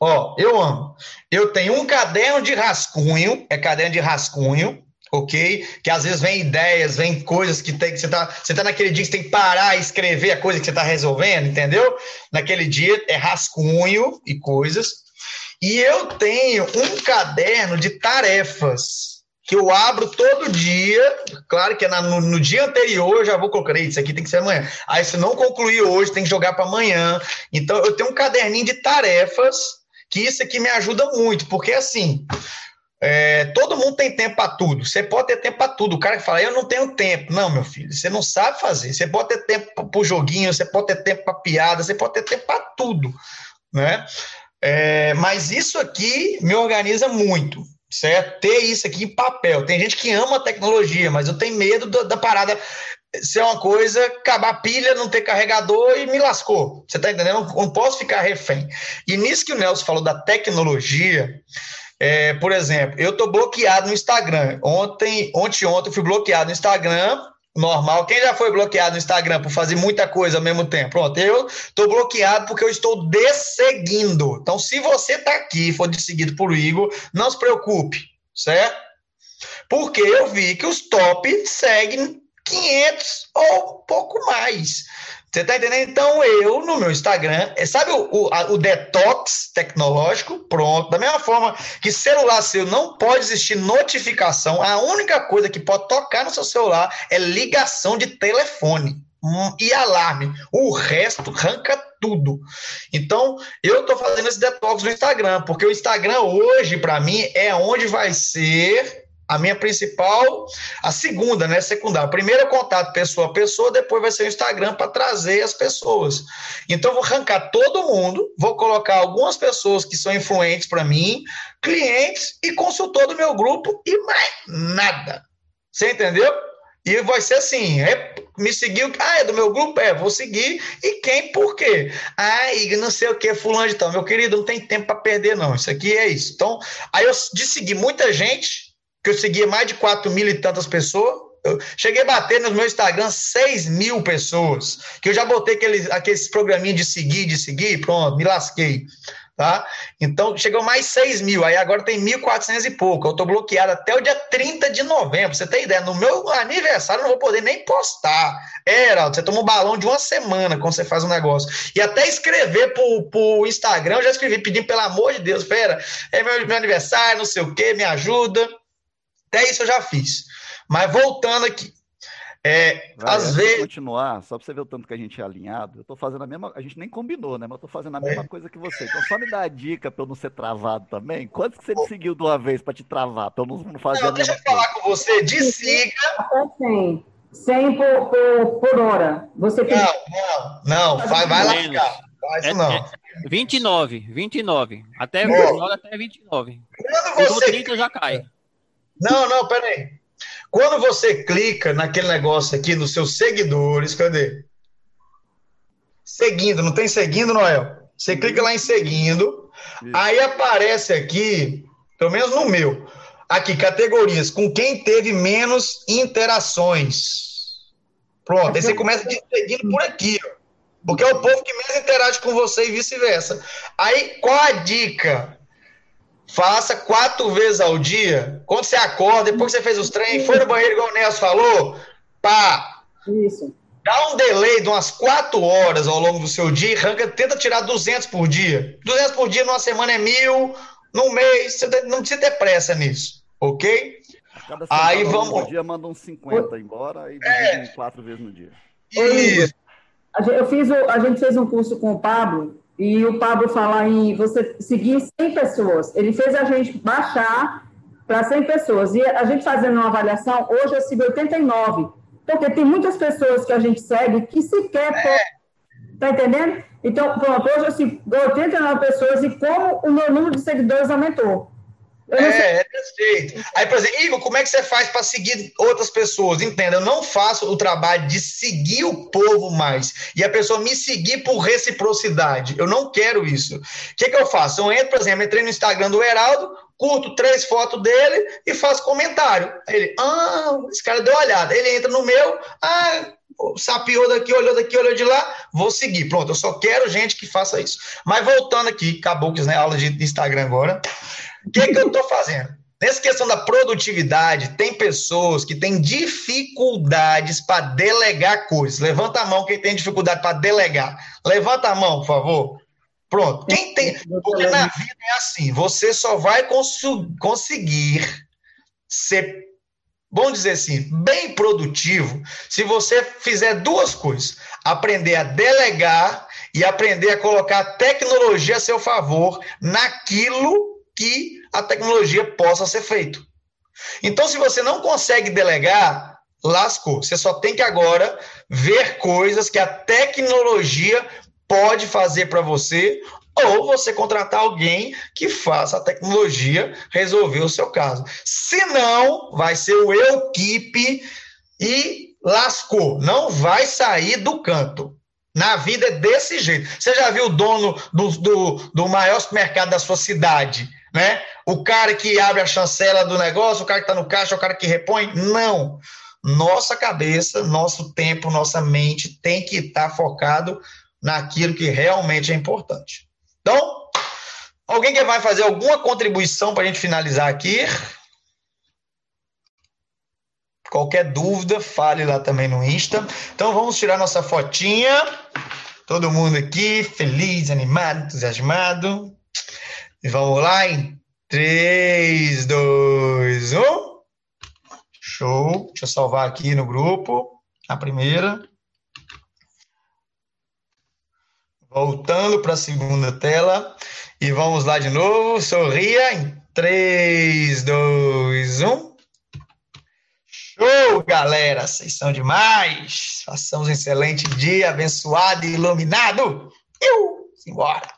Ó, eu amo. Eu tenho um caderno de rascunho, é caderno de rascunho, ok? Que às vezes vem ideias, vem coisas que tem que você tá, você tá naquele dia que você tem que parar e escrever a coisa que você tá resolvendo, entendeu? Naquele dia é rascunho e coisas. E eu tenho um caderno de tarefas que eu abro todo dia. Claro que é na, no, no, dia anterior eu já vou colocar isso aqui tem que ser amanhã. Aí se não concluir hoje tem que jogar para amanhã. Então eu tenho um caderninho de tarefas que isso aqui me ajuda muito, porque assim, é, todo mundo tem tempo para tudo. Você pode ter tempo para tudo. O cara que fala, eu não tenho tempo. Não, meu filho, você não sabe fazer. Você pode ter tempo para o joguinho, você pode ter tempo para piada, você pode ter tempo para tudo, né? É, mas isso aqui me organiza muito, certo? Ter isso aqui em papel. Tem gente que ama a tecnologia, mas eu tenho medo da, da parada ser uma coisa, acabar a pilha, não ter carregador e me lascou. Você está entendendo? Não, não posso ficar refém. E nisso que o Nelson falou da tecnologia, é, por exemplo, eu estou bloqueado no Instagram. Ontem, ontem, ontem, eu fui bloqueado no Instagram. Normal. Quem já foi bloqueado no Instagram por fazer muita coisa ao mesmo tempo? Pronto, eu estou bloqueado porque eu estou desseguindo. Então, se você está aqui e for desseguido por Igor, não se preocupe, certo? Porque eu vi que os top seguem 500 ou pouco mais. Você tá entendendo? Então, eu, no meu Instagram, é, sabe o, o, a, o, detox tecnológico? Pronto. Da mesma forma que celular seu não pode existir notificação, a única coisa que pode tocar no seu celular é ligação de telefone hum, e alarme. O resto arranca tudo. Então, eu estou fazendo esse detox no Instagram, porque o Instagram hoje, para mim, é onde vai ser a minha principal, a segunda, né, secundária. Primeiro é contato pessoa a pessoa, depois vai ser o Instagram para trazer as pessoas. Então vou arrancar todo mundo, vou colocar algumas pessoas que são influentes para mim, clientes e consultor do meu grupo e mais nada. Você entendeu? E vai ser assim, é, me seguiu, ah, é do meu grupo? É, vou seguir. E quem, por quê? Ah, Igor, não sei o que, fulano de tal. Meu querido, não tem tempo para perder, não. Isso aqui é isso. Então, aí eu de seguir muita gente, que eu seguia mais de 4 mil e tantas pessoas, eu cheguei a bater no meu Instagram 6 mil pessoas, que eu já botei aqueles, aqueles programinhos de seguir, de seguir, pronto, me lasquei tá? Então, chegou mais 6 mil, aí agora tem 1.400 e pouco. Eu estou bloqueado até o dia 30 de novembro. Você tem ideia? No meu aniversário eu não vou poder nem postar. É, Heraldo, você toma um balão de uma semana quando você faz um negócio. E até escrever pro, pro Instagram, eu já escrevi pedindo, pelo amor de Deus, pera, é meu, meu aniversário, não sei o quê, me ajuda. Até isso eu já fiz. Mas voltando aqui, é, Vai, às vezes. continuar, só para você ver o tanto que a gente é alinhado, eu estou fazendo a mesma. A gente nem combinou, né? Mas eu tô fazendo a mesma é. coisa que você. Então só me dá a dica para eu não ser travado também. Quantos que você me seguiu de uma vez para te travar? Para eu não fazer não, a mesma Deixa eu falar com você, desiga. Até 100. 100 por, por, por hora. Você tem... Não, não, não. Vai, vai lá ficar. Faz isso é, não. É 29, 29. Até, oh. até 29. Quando você. 30 já cai. Não, não, peraí. Quando você clica naquele negócio aqui nos seus seguidores, cadê? Seguindo, não tem seguindo, Noel? Você clica lá em seguindo, Isso. aí aparece aqui, pelo menos no meu, aqui, categorias, com quem teve menos interações. Pronto, aí você começa te seguindo por aqui, ó. Porque é o povo que menos interage com você e vice-versa. Aí, qual a dica? Faça quatro vezes ao dia. Quando você acorda, depois que você fez os treinos, foi no banheiro, igual o Nelson falou, pá. Isso. Dá um delay de umas quatro horas ao longo do seu dia e arranca, tenta tirar 200 por dia. 200 por dia numa semana é mil, num mês, você não precisa ter pressa nisso, ok? Cada Aí vamos. Um dia manda uns 50 embora e é. quatro vezes no dia. Isso. Eu fiz, a gente fez um curso com o Pablo e o Pablo fala em você seguir 100 pessoas. Ele fez a gente baixar para 100 pessoas. E a gente fazendo uma avaliação, hoje eu sigo 89. Porque tem muitas pessoas que a gente segue que sequer. É. Tá entendendo? Então, pronto, hoje eu sigo 89 pessoas e como o meu número de seguidores aumentou. É, é perfeito. Aí, por exemplo, Igor, como é que você faz para seguir outras pessoas? Entenda, eu não faço o trabalho de seguir o povo mais e a pessoa me seguir por reciprocidade. Eu não quero isso. O que, que eu faço? Eu entro, por exemplo, entrei no Instagram do Heraldo, curto três fotos dele e faço comentário. Aí ele, ah, esse cara deu olhada. Ele entra no meu, ah, sapiou daqui, olhou daqui, olhou de lá, vou seguir. Pronto, eu só quero gente que faça isso. Mas voltando aqui, acabou que né, aula de Instagram agora. O que, que eu estou fazendo? Nessa questão da produtividade, tem pessoas que têm dificuldades para delegar coisas. Levanta a mão quem tem dificuldade para delegar. Levanta a mão, por favor. Pronto. Quem tem. [LAUGHS] Porque na vida é assim: você só vai cons conseguir ser, vamos dizer assim, bem produtivo se você fizer duas coisas: aprender a delegar e aprender a colocar a tecnologia a seu favor naquilo que a tecnologia possa ser feito. Então, se você não consegue delegar, lascou. Você só tem que agora ver coisas que a tecnologia pode fazer para você ou você contratar alguém que faça a tecnologia resolver o seu caso. Se não, vai ser o equipe e lascou. Não vai sair do canto. Na vida é desse jeito. Você já viu o dono do, do, do maior supermercado da sua cidade? Né? O cara que abre a chancela do negócio, o cara que está no caixa, o cara que repõe. Não. Nossa cabeça, nosso tempo, nossa mente tem que estar tá focado naquilo que realmente é importante. Então, alguém que vai fazer alguma contribuição para a gente finalizar aqui? Qualquer dúvida, fale lá também no Insta. Então vamos tirar nossa fotinha. Todo mundo aqui, feliz, animado, entusiasmado. E vamos lá em 3, 2, 1. Show. Deixa eu salvar aqui no grupo. A primeira. Voltando para a segunda tela. E vamos lá de novo. Sorria em 3, 2, 1. Valeu, galera. Vocês são demais. Façamos um excelente dia, abençoado e iluminado. Eu, simbora.